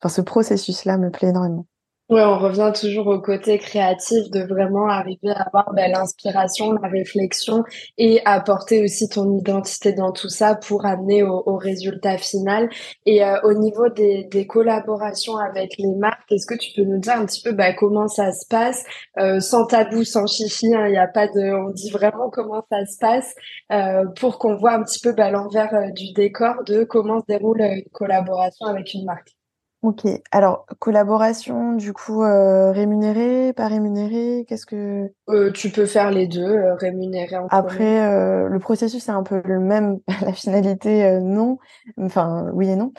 enfin, ce processus-là me plaît énormément. Ouais, on revient toujours au côté créatif de vraiment arriver à avoir ben, l'inspiration, la réflexion et apporter aussi ton identité dans tout ça pour amener au, au résultat final. Et euh, au niveau des, des, collaborations avec les marques, est-ce que tu peux nous dire un petit peu ben, comment ça se passe? Euh, sans tabou, sans chichi hein, Il n'y a pas de, on dit vraiment comment ça se passe euh, pour qu'on voit un petit peu ben, l'envers du décor de comment se déroule une collaboration avec une marque. Ok, alors collaboration, du coup, euh, rémunérée, pas rémunérée, qu'est-ce que... Euh, tu peux faire les deux, euh, rémunérée en Après, euh, le processus est un peu le même, [LAUGHS] la finalité, euh, non, enfin, oui et non.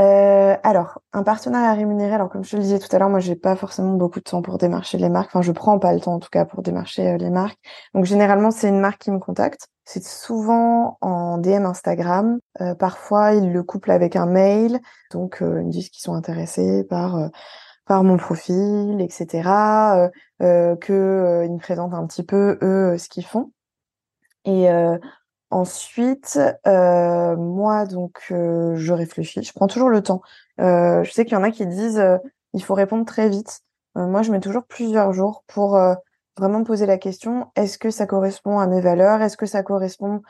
Euh, alors, un partenariat rémunéré, alors comme je te le disais tout à l'heure, moi j'ai pas forcément beaucoup de temps pour démarcher les marques, enfin je prends pas le temps en tout cas pour démarcher euh, les marques. Donc généralement c'est une marque qui me contacte. C'est souvent en DM Instagram. Euh, parfois ils le couplent avec un mail, donc euh, ils me disent qu'ils sont intéressés par euh, par mon profil, etc. Que ils me présentent un petit peu eux ce qu'ils font. Et Ensuite, euh, moi, donc, euh, je réfléchis. Je prends toujours le temps. Euh, je sais qu'il y en a qui disent il faut répondre très vite. Moi, je mets toujours plusieurs jours pour vraiment poser la question est-ce que ça correspond à mes valeurs? Est-ce que ça correspond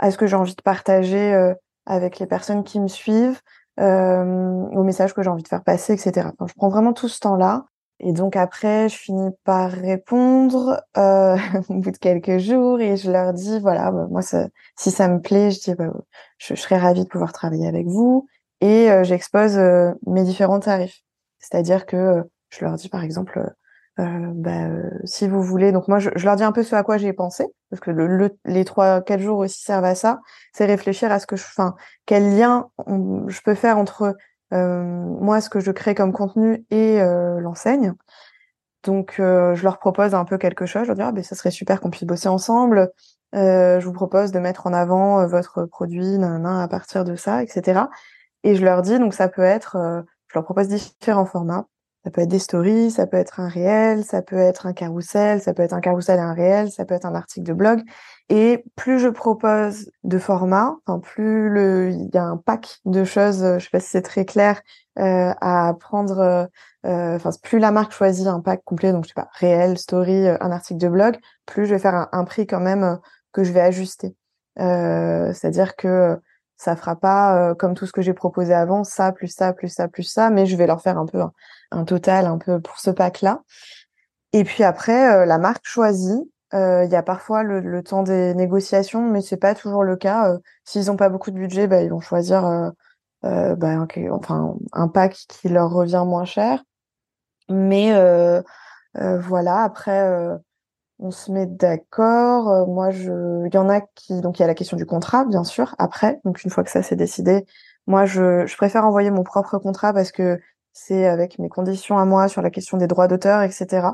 à ce que j'ai envie de partager avec les personnes qui me suivent au message que j'ai envie de faire passer, etc. Enfin, je prends vraiment tout ce temps-là. Et donc après, je finis par répondre euh, [LAUGHS] au bout de quelques jours et je leur dis voilà, bah, moi ça, si ça me plaît, je dis bah, je, je, serais ravie de pouvoir travailler avec vous et euh, j'expose euh, mes différents tarifs. C'est-à-dire que euh, je leur dis par exemple euh, bah, si vous voulez, donc moi je, je, leur dis un peu ce à quoi j'ai pensé parce que le, le, les trois quatre jours aussi servent à ça, c'est réfléchir à ce que je, enfin quel lien je peux faire entre euh, moi ce que je crée comme contenu et euh, l'enseigne. Donc euh, je leur propose un peu quelque chose. Je leur dis ah ben ça serait super qu'on puisse bosser ensemble. je vous propose de mettre en avant votre produit nanana, à partir de ça, etc. Et je leur dis donc ça peut être, je leur propose différents formats. Ça peut être des stories, ça peut être un réel, ça peut être un carrousel, ça peut être un carrousel et un réel, ça peut être un article de blog. Et plus je propose de formats, enfin plus il y a un pack de choses, je sais pas si c'est très clair, euh, à prendre. Euh, enfin, plus la marque choisit un pack complet, donc je sais pas, réel, story, un article de blog, plus je vais faire un, prix quand même que je vais ajuster. Euh, C'est-à-dire que ça fera pas euh, comme tout ce que j'ai proposé avant, ça plus ça plus ça plus ça, mais je vais leur faire un peu un, un total un peu pour ce pack-là. Et puis après, euh, la marque choisit. Euh, il y a parfois le, temps des négociations, mais c'est pas toujours le cas. Euh, s'ils ont pas beaucoup de budget, bah, ils vont choisir euh, bah, enfin un pack qui leur revient moins cher. Mais voilà. Après, on se met d'accord. moi, je, il y en a qui, donc il y a la question du contrat, bien sûr. Après, donc une fois que ça c'est décidé, moi, je préfère envoyer mon propre contrat parce que c'est avec mes conditions à moi sur la question des droits d'auteur, etc.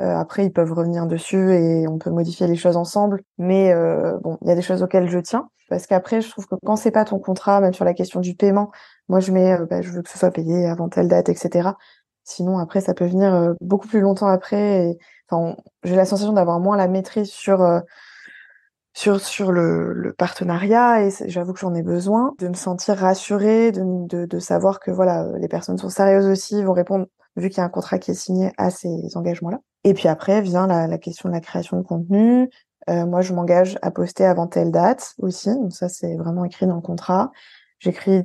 Euh, après, ils peuvent revenir dessus et on peut modifier les choses ensemble. Mais euh, bon, il y a des choses auxquelles je tiens parce qu'après, je trouve que quand c'est pas ton contrat, même sur la question du paiement, moi je mets, euh, bah, je veux que ce soit payé avant telle date, etc. Sinon, après, ça peut venir beaucoup plus longtemps après. Enfin, j'ai la sensation d'avoir moins la maîtrise sur sur sur le, le partenariat et j'avoue que j'en ai besoin de me sentir rassurée, de, de, de savoir que voilà, les personnes sont sérieuses aussi, vont répondre vu qu'il y a un contrat qui est signé à ces engagements-là. Et puis après vient la, question de la création de contenu. Euh, moi, je m'engage à poster avant telle date aussi. Donc ça, c'est vraiment écrit dans le contrat. J'écris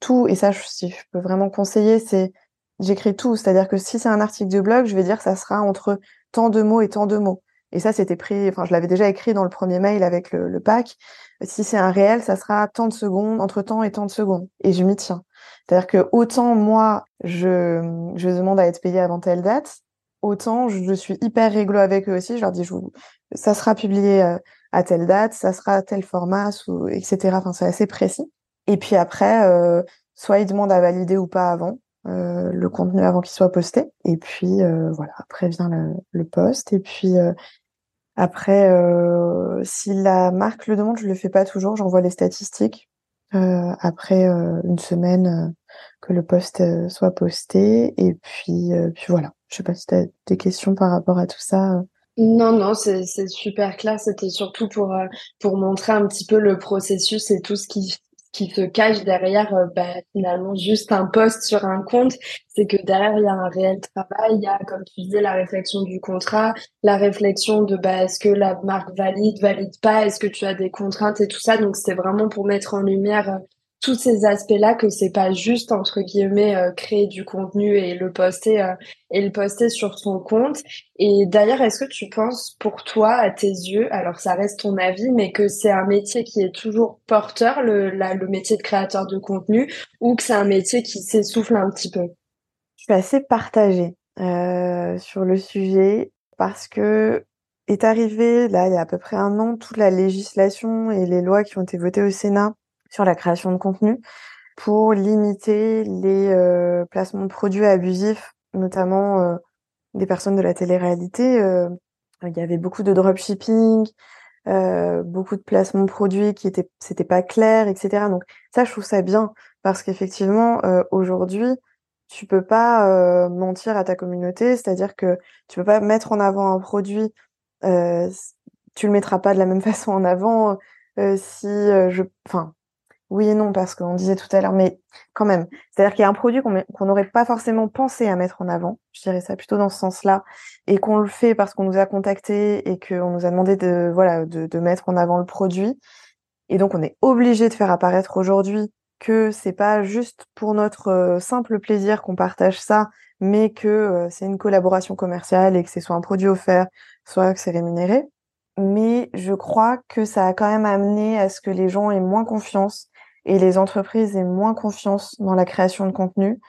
tout. Et ça, si je peux vraiment conseiller, c'est j'écris tout. C'est-à-dire que si c'est un article de blog, je vais dire ça sera entre tant de mots et tant de mots. Et ça, c'était pris, enfin, je l'avais déjà écrit dans le premier mail avec le, pack. Si c'est un réel, ça sera tant de secondes, entre tant et tant de secondes. Et je m'y tiens. C'est-à-dire que autant moi, je, je demande à être payé avant telle date, autant je, suis hyper réglo avec eux aussi. Je leur dis, je ça sera publié euh, à telle date, ça sera tel format, etc. Enfin, c'est assez précis. Et puis après, euh, soit ils demandent à valider ou pas avant euh, le contenu avant qu'il soit posté. Et puis voilà, après vient le, le post. Et puis après, si la marque le demande, je le fais pas toujours. J'envoie les statistiques euh, après euh, une semaine euh, que le post soit posté. Et puis, puis voilà. Je sais pas si tu as des questions par rapport à tout ça. Non, non, c'est super clair. C'était surtout pour, pour montrer un petit peu le processus et tout ce qui qui se cache derrière euh, bah, finalement juste un post sur un compte, c'est que derrière il y a un réel travail, il y a comme tu disais la réflexion du contrat, la réflexion de bah est-ce que la marque valide, valide pas, est-ce que tu as des contraintes et tout ça. Donc c'était vraiment pour mettre en lumière euh, tous ces aspects-là que c'est pas juste entre guillemets euh, créer du contenu et le poster euh, et le poster sur son compte. Et d'ailleurs, est-ce que tu penses pour toi, à tes yeux, alors ça reste ton avis, mais que c'est un métier qui est toujours porteur, le, métier de créateur de contenu, ou que c'est un métier qui s'essouffle un petit peu? Je suis assez partagée euh, sur le sujet parce que est arrivé là il y a à peu près un an toute la législation et les lois qui ont été votées au Sénat sur la création de contenu pour limiter les euh, placements de produits abusifs, notamment euh, des personnes de la télé-réalité. Euh, il y avait beaucoup de dropshipping, beaucoup de placements de produits qui étaient c'était pas clair, etc. Donc ça, je trouve ça bien parce qu'effectivement aujourd'hui, tu peux pas mentir à ta communauté, c'est-à-dire que tu peux pas mettre en avant un produit, tu le mettras pas de la même [LAUGHS] façon en avant si je, enfin oui et non, parce qu'on disait tout à l'heure, mais quand même. C'est-à-dire qu'il y a un produit qu'on n'aurait pas forcément pensé à mettre en avant, je dirais ça plutôt dans ce sens-là, et qu'on le fait parce qu'on nous a contacté et qu'on nous a demandé de, voilà, de, de, mettre en avant le produit. Et donc, on est obligé de faire apparaître aujourd'hui que c'est pas juste pour notre euh, simple plaisir qu'on partage ça, mais que euh, c'est une collaboration commerciale et que c'est soit un produit offert, soit que c'est rémunéré. Mais je crois que ça a quand même amené à ce que les gens aient moins confiance et les entreprises aient moins confiance dans la création de contenu.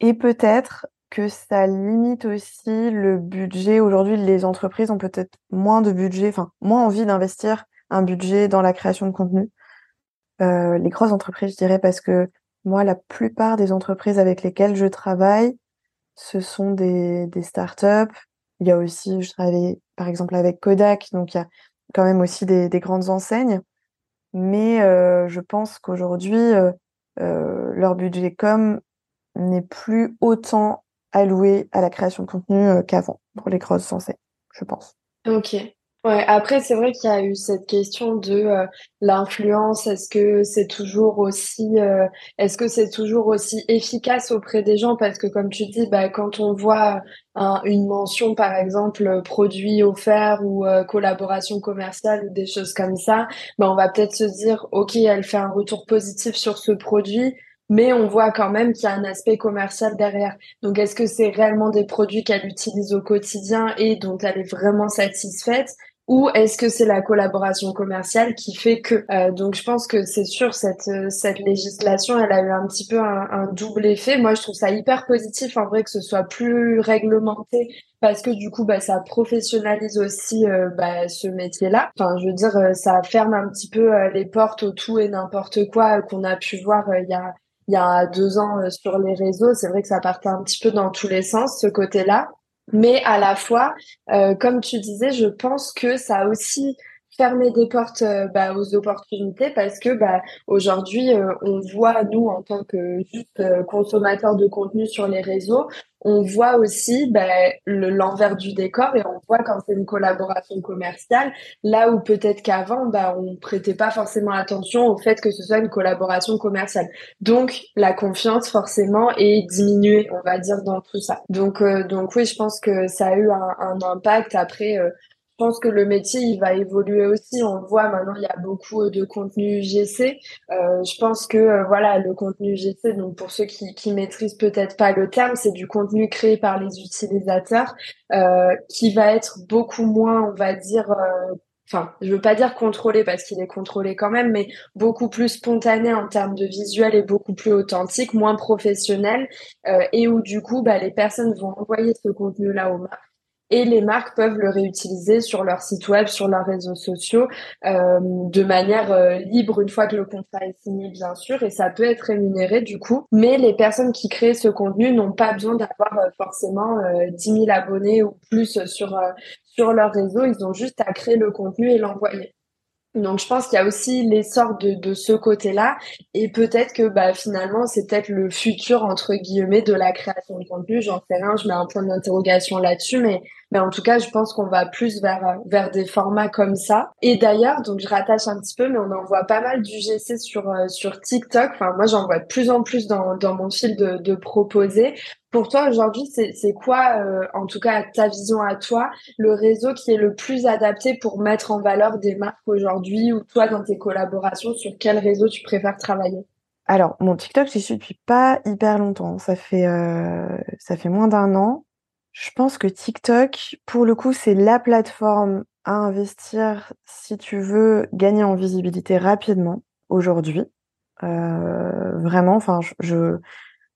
Et peut-être que ça limite aussi le budget. Aujourd'hui, les entreprises ont peut-être moins de budget, enfin moins envie d'investir un budget dans la création de contenu. Euh, les grosses entreprises, je dirais, parce que moi, la plupart des entreprises avec lesquelles je travaille, ce sont des, des startups. Il y a aussi, je travaille par exemple avec Kodak, donc il y a quand même aussi des, des grandes enseignes mais euh, je pense qu'aujourd'hui, euh, euh, leur budget com n'est plus autant alloué à la création de contenu qu'avant pour les grosses censées, je pense. Ok. Ouais, après, c'est vrai qu'il y a eu cette question de euh, l'influence. Est-ce que c'est toujours aussi, euh, est-ce que c'est toujours aussi efficace auprès des gens? Parce que comme tu dis, bah, quand on voit une mention, par exemple, produit offert ou euh, collaboration commerciale ou des choses comme ça, bah, on va peut-être se dire, OK, elle fait un retour positif sur ce produit. Mais on voit quand même qu'il y a un aspect commercial derrière. Donc, est-ce que c'est réellement des produits qu'elle utilise au quotidien et dont elle est vraiment satisfaite? Ou est-ce que c'est la collaboration commerciale qui fait que euh, donc je pense que c'est sûr cette cette législation elle a eu un petit peu un, un, double effet. Moi je trouve ça hyper positif en vrai que ce soit plus réglementé parce que du coup bah ça professionnalise aussi euh, bah, ce métier là enfin je veux dire euh, ça ferme un petit peu les portes au tout et n'importe quoi qu'on a pu voir il y a il y a deux ans sur les réseaux. C'est vrai que ça partait un petit peu dans tous les sens ce côté là mais à la fois, euh, comme tu disais, je pense que ça aussi fermé des portes euh, bah, aux opportunités parce que bah, aujourd'hui, euh, on voit, nous, en tant que juste consommateurs de contenu sur les réseaux, on voit aussi ben, l'envers du décor et on voit quand c'est une collaboration commerciale, là où peut-être qu'avant, ben, on prêtait pas forcément attention au fait que ce soit une collaboration commerciale. Donc la confiance forcément est diminuée, on va dire, dans tout ça. Donc, euh, donc oui, je pense que ça a eu un, un impact. Après, euh, pense que le métier il va évoluer aussi. On le voit maintenant, il y a beaucoup de contenu GC. Euh, je pense que euh, voilà, le contenu GC, donc pour ceux qui qui maîtrisent peut-être pas le terme, c'est du contenu créé par les utilisateurs euh, qui va être beaucoup moins, on va dire. Euh, enfin, je veux pas dire contrôlé parce qu'il est contrôlé quand même, mais beaucoup plus spontané en termes de visuel et beaucoup plus authentique, moins professionnel, euh, et où du coup, bah, les personnes vont envoyer ce contenu-là aux marques et les marques peuvent le réutiliser sur leur site web, sur leurs réseaux sociaux, euh, de manière euh, libre une fois que le contrat est signé, bien sûr, et ça peut être rémunéré du coup. Mais les personnes qui créent ce contenu n'ont pas besoin d'avoir euh, forcément 10 000 abonnés ou plus sur sur leur réseau. Ils ont juste à créer le contenu et l'envoyer. Donc je pense qu'il y a aussi l'essor de, de ce côté-là et peut-être que bah, finalement c'est peut-être le futur entre guillemets de la création de contenu. J'en sais rien, je mets un point d'interrogation là-dessus, mais mais en tout cas je pense qu'on va plus vers vers des formats comme ça. Et d'ailleurs donc je rattache un petit peu, mais on en voit pas mal du GC sur euh, sur TikTok. Enfin moi j'en vois de plus en plus dans dans mon fil de de proposer. Pour toi aujourd'hui, c'est quoi, euh, en tout cas ta vision à toi, le réseau qui est le plus adapté pour mettre en valeur des marques aujourd'hui ou toi dans tes collaborations, sur quel réseau tu préfères travailler? Alors mon TikTok, j'y suis depuis pas hyper longtemps. Ça fait euh, ça fait moins d'un an. Je pense que TikTok, pour le coup, c'est la plateforme à investir si tu veux gagner en visibilité rapidement aujourd'hui. Euh, vraiment, enfin, je,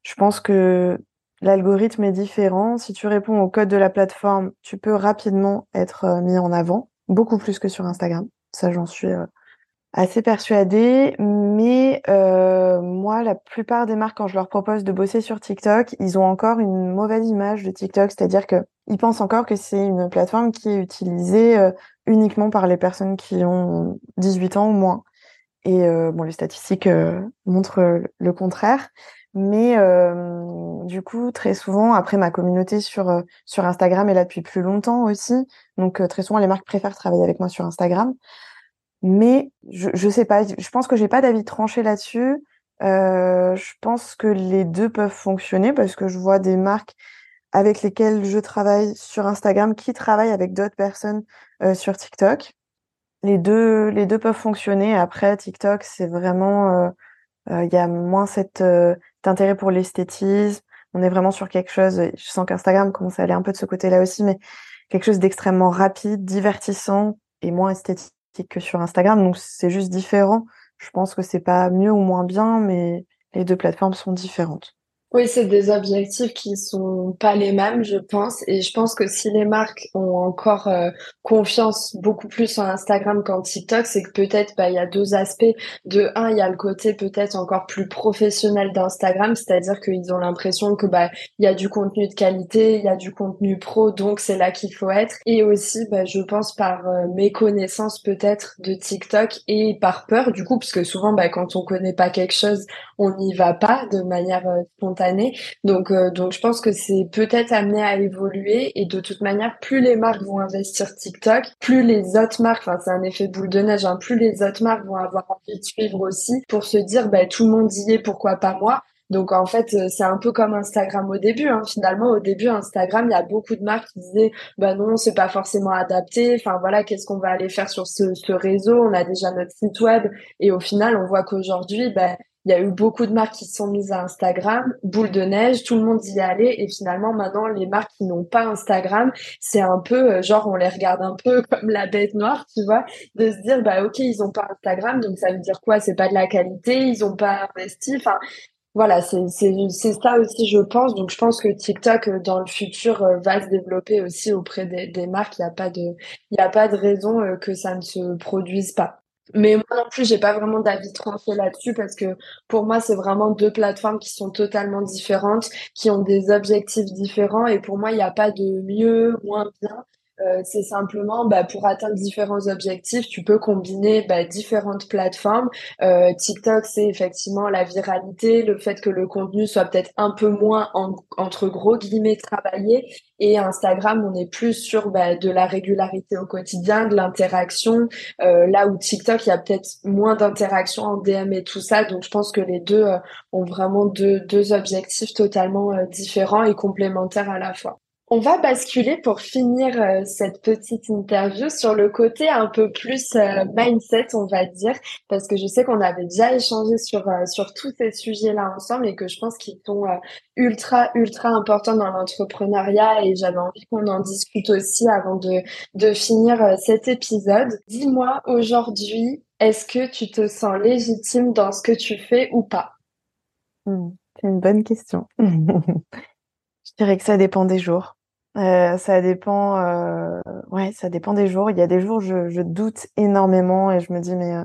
je pense que L'algorithme est différent. Si tu réponds au code de la plateforme, tu peux rapidement être euh, mis en avant, beaucoup plus que sur Instagram. Ça, j'en suis euh, assez persuadée. Mais euh, moi, la plupart des marques, quand je leur propose de bosser sur TikTok, ils ont encore une mauvaise image de TikTok, c'est-à-dire que ils pensent encore que c'est une plateforme qui est utilisée uniquement par les personnes qui ont 18 ans ou moins. Et bon, les statistiques montrent le contraire. Mais euh, du coup, très souvent, après ma communauté sur euh, sur Instagram est là depuis plus longtemps aussi. Donc euh, très souvent, les marques préfèrent travailler avec moi sur Instagram. Mais je je sais pas. Je pense que j'ai pas d'avis tranché là-dessus. je pense que les deux peuvent fonctionner parce que je vois des marques avec lesquelles je travaille sur Instagram qui travaillent avec d'autres personnes sur TikTok. Les deux les deux peuvent fonctionner. Après, TikTok, c'est vraiment il y a moins cette d'intérêt pour l'esthétisme. On est vraiment sur quelque chose, je sens qu'Instagram commence à aller un peu de ce côté-là aussi, mais quelque chose d'extrêmement rapide, divertissant et moins esthétique que sur Instagram. Donc c'est juste différent. Je pense que c'est pas mieux ou moins bien, mais les deux plateformes sont différentes. Oui, c'est des objectifs qui sont pas les mêmes, je pense. Et je pense que si les marques ont encore euh, confiance beaucoup plus en Instagram qu'en TikTok, c'est que peut-être bah, il y a deux aspects. De un, il y a le côté peut-être encore plus professionnel d'Instagram, c'est-à-dire qu'ils ont l'impression que bah il y a du contenu de qualité, il y a du contenu pro, donc c'est là qu'il faut être. Et aussi, bah, je pense par euh, méconnaissance peut-être de TikTok et par peur du coup, parce que souvent, bah, quand on connaît pas quelque chose, on n'y va pas de manière euh, spontanée. Donc, euh, donc je pense que c'est peut-être amené à évoluer. Et de toute manière, plus les marques vont investir TikTok, plus les autres marques, enfin c'est un effet boule de neige, hein, plus les autres marques vont avoir envie de suivre aussi pour se dire, bah, tout le monde y est, pourquoi pas moi. Donc en fait, euh, c'est un peu comme Instagram au début. Hein. Finalement, au début, Instagram, il y a beaucoup de marques qui disaient, bah non, c'est pas forcément adapté. Enfin voilà, qu'est-ce qu'on va aller faire sur ce, ce réseau? On a déjà notre site web. Et au final, on voit qu'aujourd'hui, bah, il y a eu beaucoup de marques qui se sont mises à Instagram, boule de neige, tout le monde y allait et finalement maintenant les marques qui n'ont pas Instagram, c'est un peu euh, genre on les regarde un peu [LAUGHS] comme la bête noire, tu vois, de se dire bah ok ils ont pas Instagram donc ça veut dire quoi? C'est pas de la qualité, ils ont pas investi, enfin voilà, c'est ça aussi, je pense. Donc, je pense que TikTok, euh, dans le futur, euh, va se développer aussi auprès des, marques. Il n'y a pas de, il a pas de raison que ça ne se produise pas. Mais moi non plus, j'ai pas vraiment d'avis tranché là-dessus parce que pour moi, c'est vraiment deux plateformes qui sont totalement différentes, qui ont des objectifs différents et pour moi, il n'y a pas de mieux, moins bien. Euh, c'est simplement bah, pour atteindre différents objectifs, tu peux combiner bah, différentes plateformes. Euh, TikTok, c'est effectivement la viralité, le fait que le contenu soit peut-être un peu moins entre gros guillemets travaillé. Et Instagram, on est plus sur bah, de la régularité au quotidien, de l'interaction. Euh, là où TikTok, il y a peut-être moins d'interaction en DM et tout ça. Donc je pense que les deux euh, ont vraiment deux, deux objectifs totalement euh, différents et complémentaires à la fois. On va basculer pour finir euh, cette petite interview sur le côté un peu plus euh, mindset, on va dire, parce que je sais qu'on avait déjà échangé sur euh, tous ces sujets-là ensemble et que je pense qu'ils sont ultra ultra importants dans l'entrepreneuriat et j'avais envie qu'on en discute aussi avant de de finir cet épisode. Dis-moi aujourd'hui, est-ce que tu te sens légitime dans ce que tu fais ou pas? Hmm, C'est une bonne question. [LAUGHS] Je dirais que ça dépend des jours. Euh, ça dépend, euh, ouais, ça dépend des jours. Il y a des jours, je, je doute énormément et je me dis mais, euh,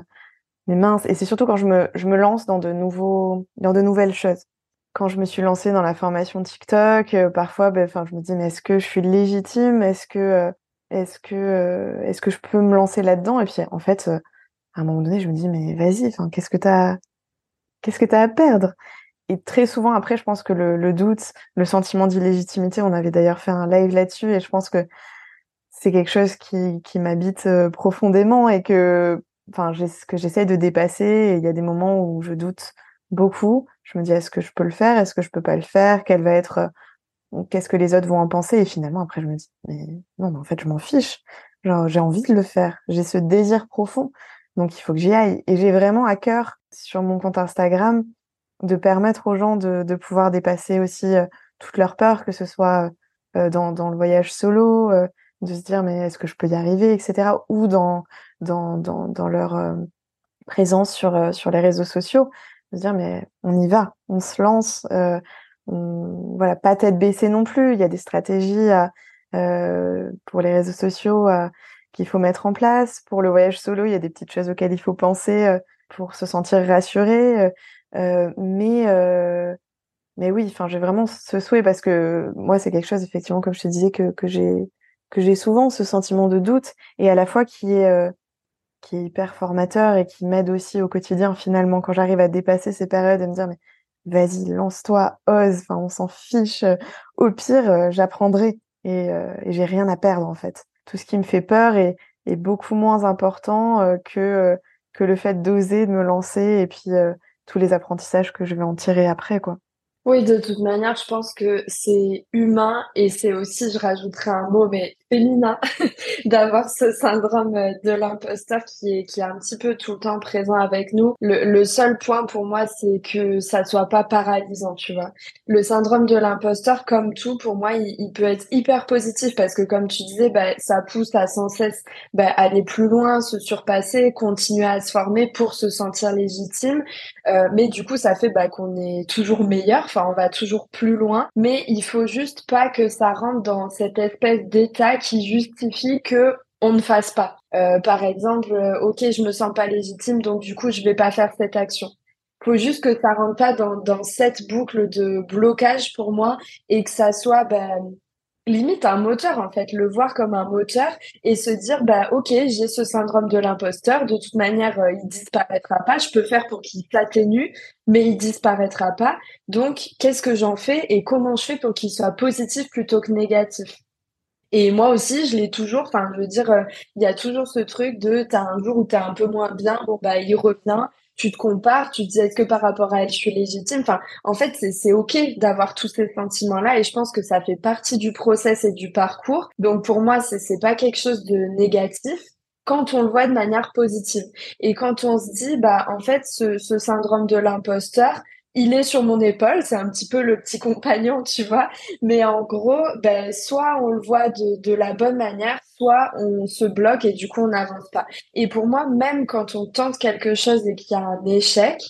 mais mince. Et c'est surtout quand je me, je me lance dans de nouveaux, dans de nouvelles choses. Quand je me suis lancée dans la formation TikTok, parfois, ben, enfin, je me dis mais est-ce que je suis légitime? Est-ce que, est-ce que, est-ce que je peux me lancer là-dedans? Et puis en fait, à un moment donné, je me dis mais vas-y, enfin, qu'est-ce que t'as, qu'est-ce que t'as à perdre? Et très souvent après, je pense que le, le doute, le sentiment d'illégitimité, on avait d'ailleurs fait un live là-dessus, et je pense que c'est quelque chose qui, qui m'habite euh, profondément et que, enfin, que j'essaie de dépasser. Et il y a des moments où je doute beaucoup. Je me dis, est-ce que je peux le faire? Est-ce que je peux pas le faire? Quel va être euh, Qu'est-ce que les autres vont en penser? Et finalement, après, je me dis, mais non, mais en fait, je m'en fiche. Genre, j'ai envie de le faire. J'ai ce désir profond. Donc, il faut que j'y aille. Et j'ai vraiment à cœur, sur mon compte Instagram, de permettre aux gens de, de pouvoir dépasser aussi euh, toutes leurs peurs, que ce soit euh, dans, dans le voyage solo, euh, de se dire mais est-ce que je peux y arriver, etc. Ou dans, dans, dans, dans leur présence sur, sur les réseaux sociaux, de se dire mais on y va, on se lance, on, voilà, pas tête baissée non plus. Il y a des stratégies à, pour les réseaux sociaux qu'il faut mettre en place. Pour le voyage solo, il y a des petites choses auxquelles il faut penser pour se sentir rassuré. Euh, mais euh, mais oui, enfin j'ai vraiment ce souhait parce que moi c'est quelque chose effectivement comme je te disais que que j'ai que j'ai souvent ce sentiment de doute et à la fois qui est euh, qui est hyper formateur et qui m'aide aussi au quotidien finalement. Quand j'arrive à dépasser ces périodes et me dire mais vas-y lance-toi ose enfin on s'en fiche. Au pire j'apprendrai et, et j'ai rien à perdre en fait. Tout ce qui me fait peur est, est beaucoup moins important que que le fait d'oser de me lancer et puis tous les apprentissages que je vais en tirer après, quoi. Oui, de toute manière, je pense que c'est humain et c'est aussi, je rajouterai un mot, mais féminin, [LAUGHS] d'avoir ce syndrome de l'imposteur qui est, qui est un petit peu tout le temps présent avec nous. Le, le seul point pour moi, c'est que ça soit pas paralysant, tu vois. Le syndrome de l'imposteur, comme tout, pour moi, il, il, peut être hyper positif parce que, comme tu disais, bah, ça pousse à sans cesse bah, aller plus loin, se surpasser, continuer à se former pour se sentir légitime. Euh, mais du coup, ça fait bah, qu'on est toujours meilleur on va toujours plus loin, mais il faut juste pas que ça rentre dans cette espèce d'état qui justifie que on ne fasse pas. Euh, par exemple, euh, ok, je me sens pas légitime, donc du coup, je vais pas faire cette action. Faut juste que ça rentre pas dans, dans cette boucle de blocage pour moi et que ça soit ben, limite un moteur en fait, le voir comme un moteur et se dire bah ok j'ai ce syndrome de l'imposteur, de toute manière euh, il disparaîtra pas, je peux faire pour qu'il s'atténue, mais il disparaîtra pas. Donc qu'est-ce que j'en fais et comment je fais pour qu'il soit positif plutôt que négatif? Et moi aussi, je l'ai toujours. Enfin, je veux dire, euh, il y a toujours ce truc de t'as un jour où t'es un peu moins bien, bon bah il revient tu te compares, tu te dis est-ce que par rapport à elle je suis légitime? Enfin, en fait, c'est ok d'avoir tous ces sentiments-là et je pense que ça fait partie du process et du parcours. Donc pour moi, c'est pas quelque chose de négatif. quand on le voit de manière positive. Et quand on se dit, bah, en fait, ce, ce syndrome de l'imposteur, il est sur mon épaule, c'est un petit peu le petit [LAUGHS] compagnon, tu vois. Mais en gros, ben, soit on le voit de, de la bonne manière, soit on se bloque et du coup on n'avance pas. Et pour moi, même quand on tente quelque chose et qu'il y a un échec,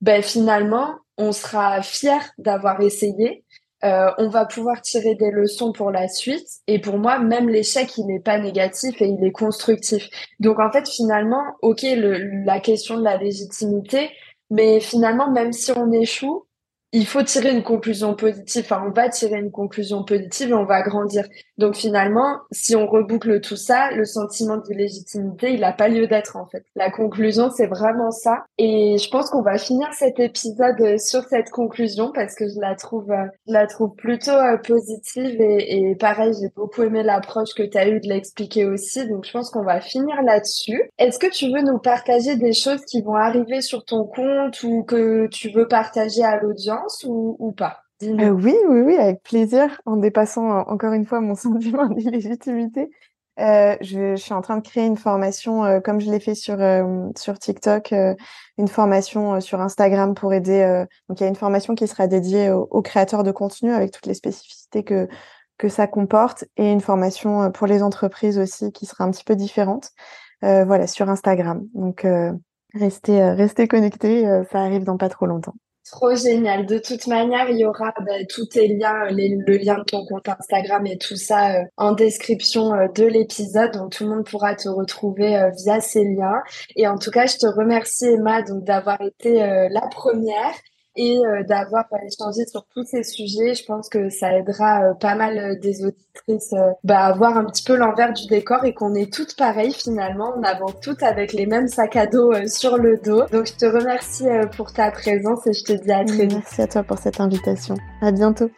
ben finalement, on sera fier d'avoir essayé. Euh, on va pouvoir tirer des leçons pour la suite. Et pour moi, même l'échec, il n'est pas négatif et il est constructif. Donc en fait, finalement, ok, le, la question de la légitimité, mais finalement, même si on échoue, il faut tirer une conclusion positive. Enfin, on va tirer une conclusion positive et on va grandir. Donc finalement, si on reboucle tout ça, le sentiment d'illégitimité, il n'a pas lieu d'être en fait. La conclusion, c'est vraiment ça. Et je pense qu'on va finir cet épisode sur cette conclusion parce que je la trouve, euh, je la trouve plutôt euh, positive et, et pareil, j'ai beaucoup aimé l'approche que tu as eu de l'expliquer aussi. Donc je pense qu'on va finir là-dessus. Est-ce que tu veux nous partager des choses qui vont arriver sur ton compte ou que tu veux partager à l'audience? Ou, pas? Euh, oui, oui, oui, avec plaisir, en dépassant euh, encore une fois mon [LAUGHS] sentiment d'illégitimité. Euh, je, suis en train de créer une formation, comme je l'ai fait sur sur TikTok, une formation sur Instagram pour aider. donc il y a une formation qui sera dédiée aux, créateurs de contenu avec toutes les spécificités que que ça comporte, et une formation pour les entreprises aussi qui sera un petit peu différente. voilà, sur Instagram. Donc restez restez connectés, ça arrive dans pas trop longtemps. Trop génial. De toute manière, il y aura bah, tous tes liens, le lien de ton compte Instagram et tout ça euh, en description euh, de l'épisode. Donc tout le monde pourra te retrouver euh, via ces liens. Et en tout cas, je te remercie Emma donc d'avoir été la première et euh, d'avoir échangé sur tous ces sujets. Je pense que ça aidera euh, pas mal euh, des auditrices bah, à voir un petit peu l'envers du décor et qu'on est toutes pareilles finalement. On avance toutes avec les mêmes sacs à dos sur le dos. Donc je te remercie pour ta présence et je te dis à très vite. Merci à toi pour cette invitation. À bientôt.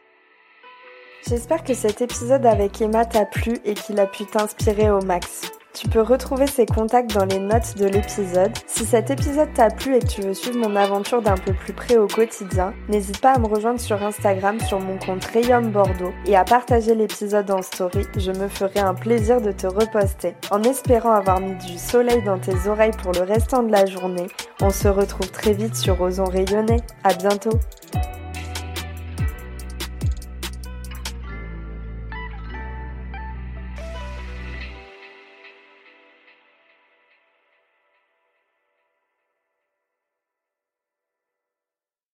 J'espère que cet épisode avec Emma t'a plu et qu'il a pu t'inspirer au max. Tu peux retrouver ses contacts dans les notes de l'épisode. Si cet épisode t'a plu et que tu veux suivre mon aventure d'un peu plus près au quotidien, n'hésite pas à me rejoindre sur Instagram sur mon compte Rayum Bordeaux et à partager l'épisode en story. Je me ferai un plaisir de te reposter. En espérant avoir mis du soleil dans tes oreilles pour le restant de la journée, on se retrouve très vite sur Osons Rayonner. À bientôt!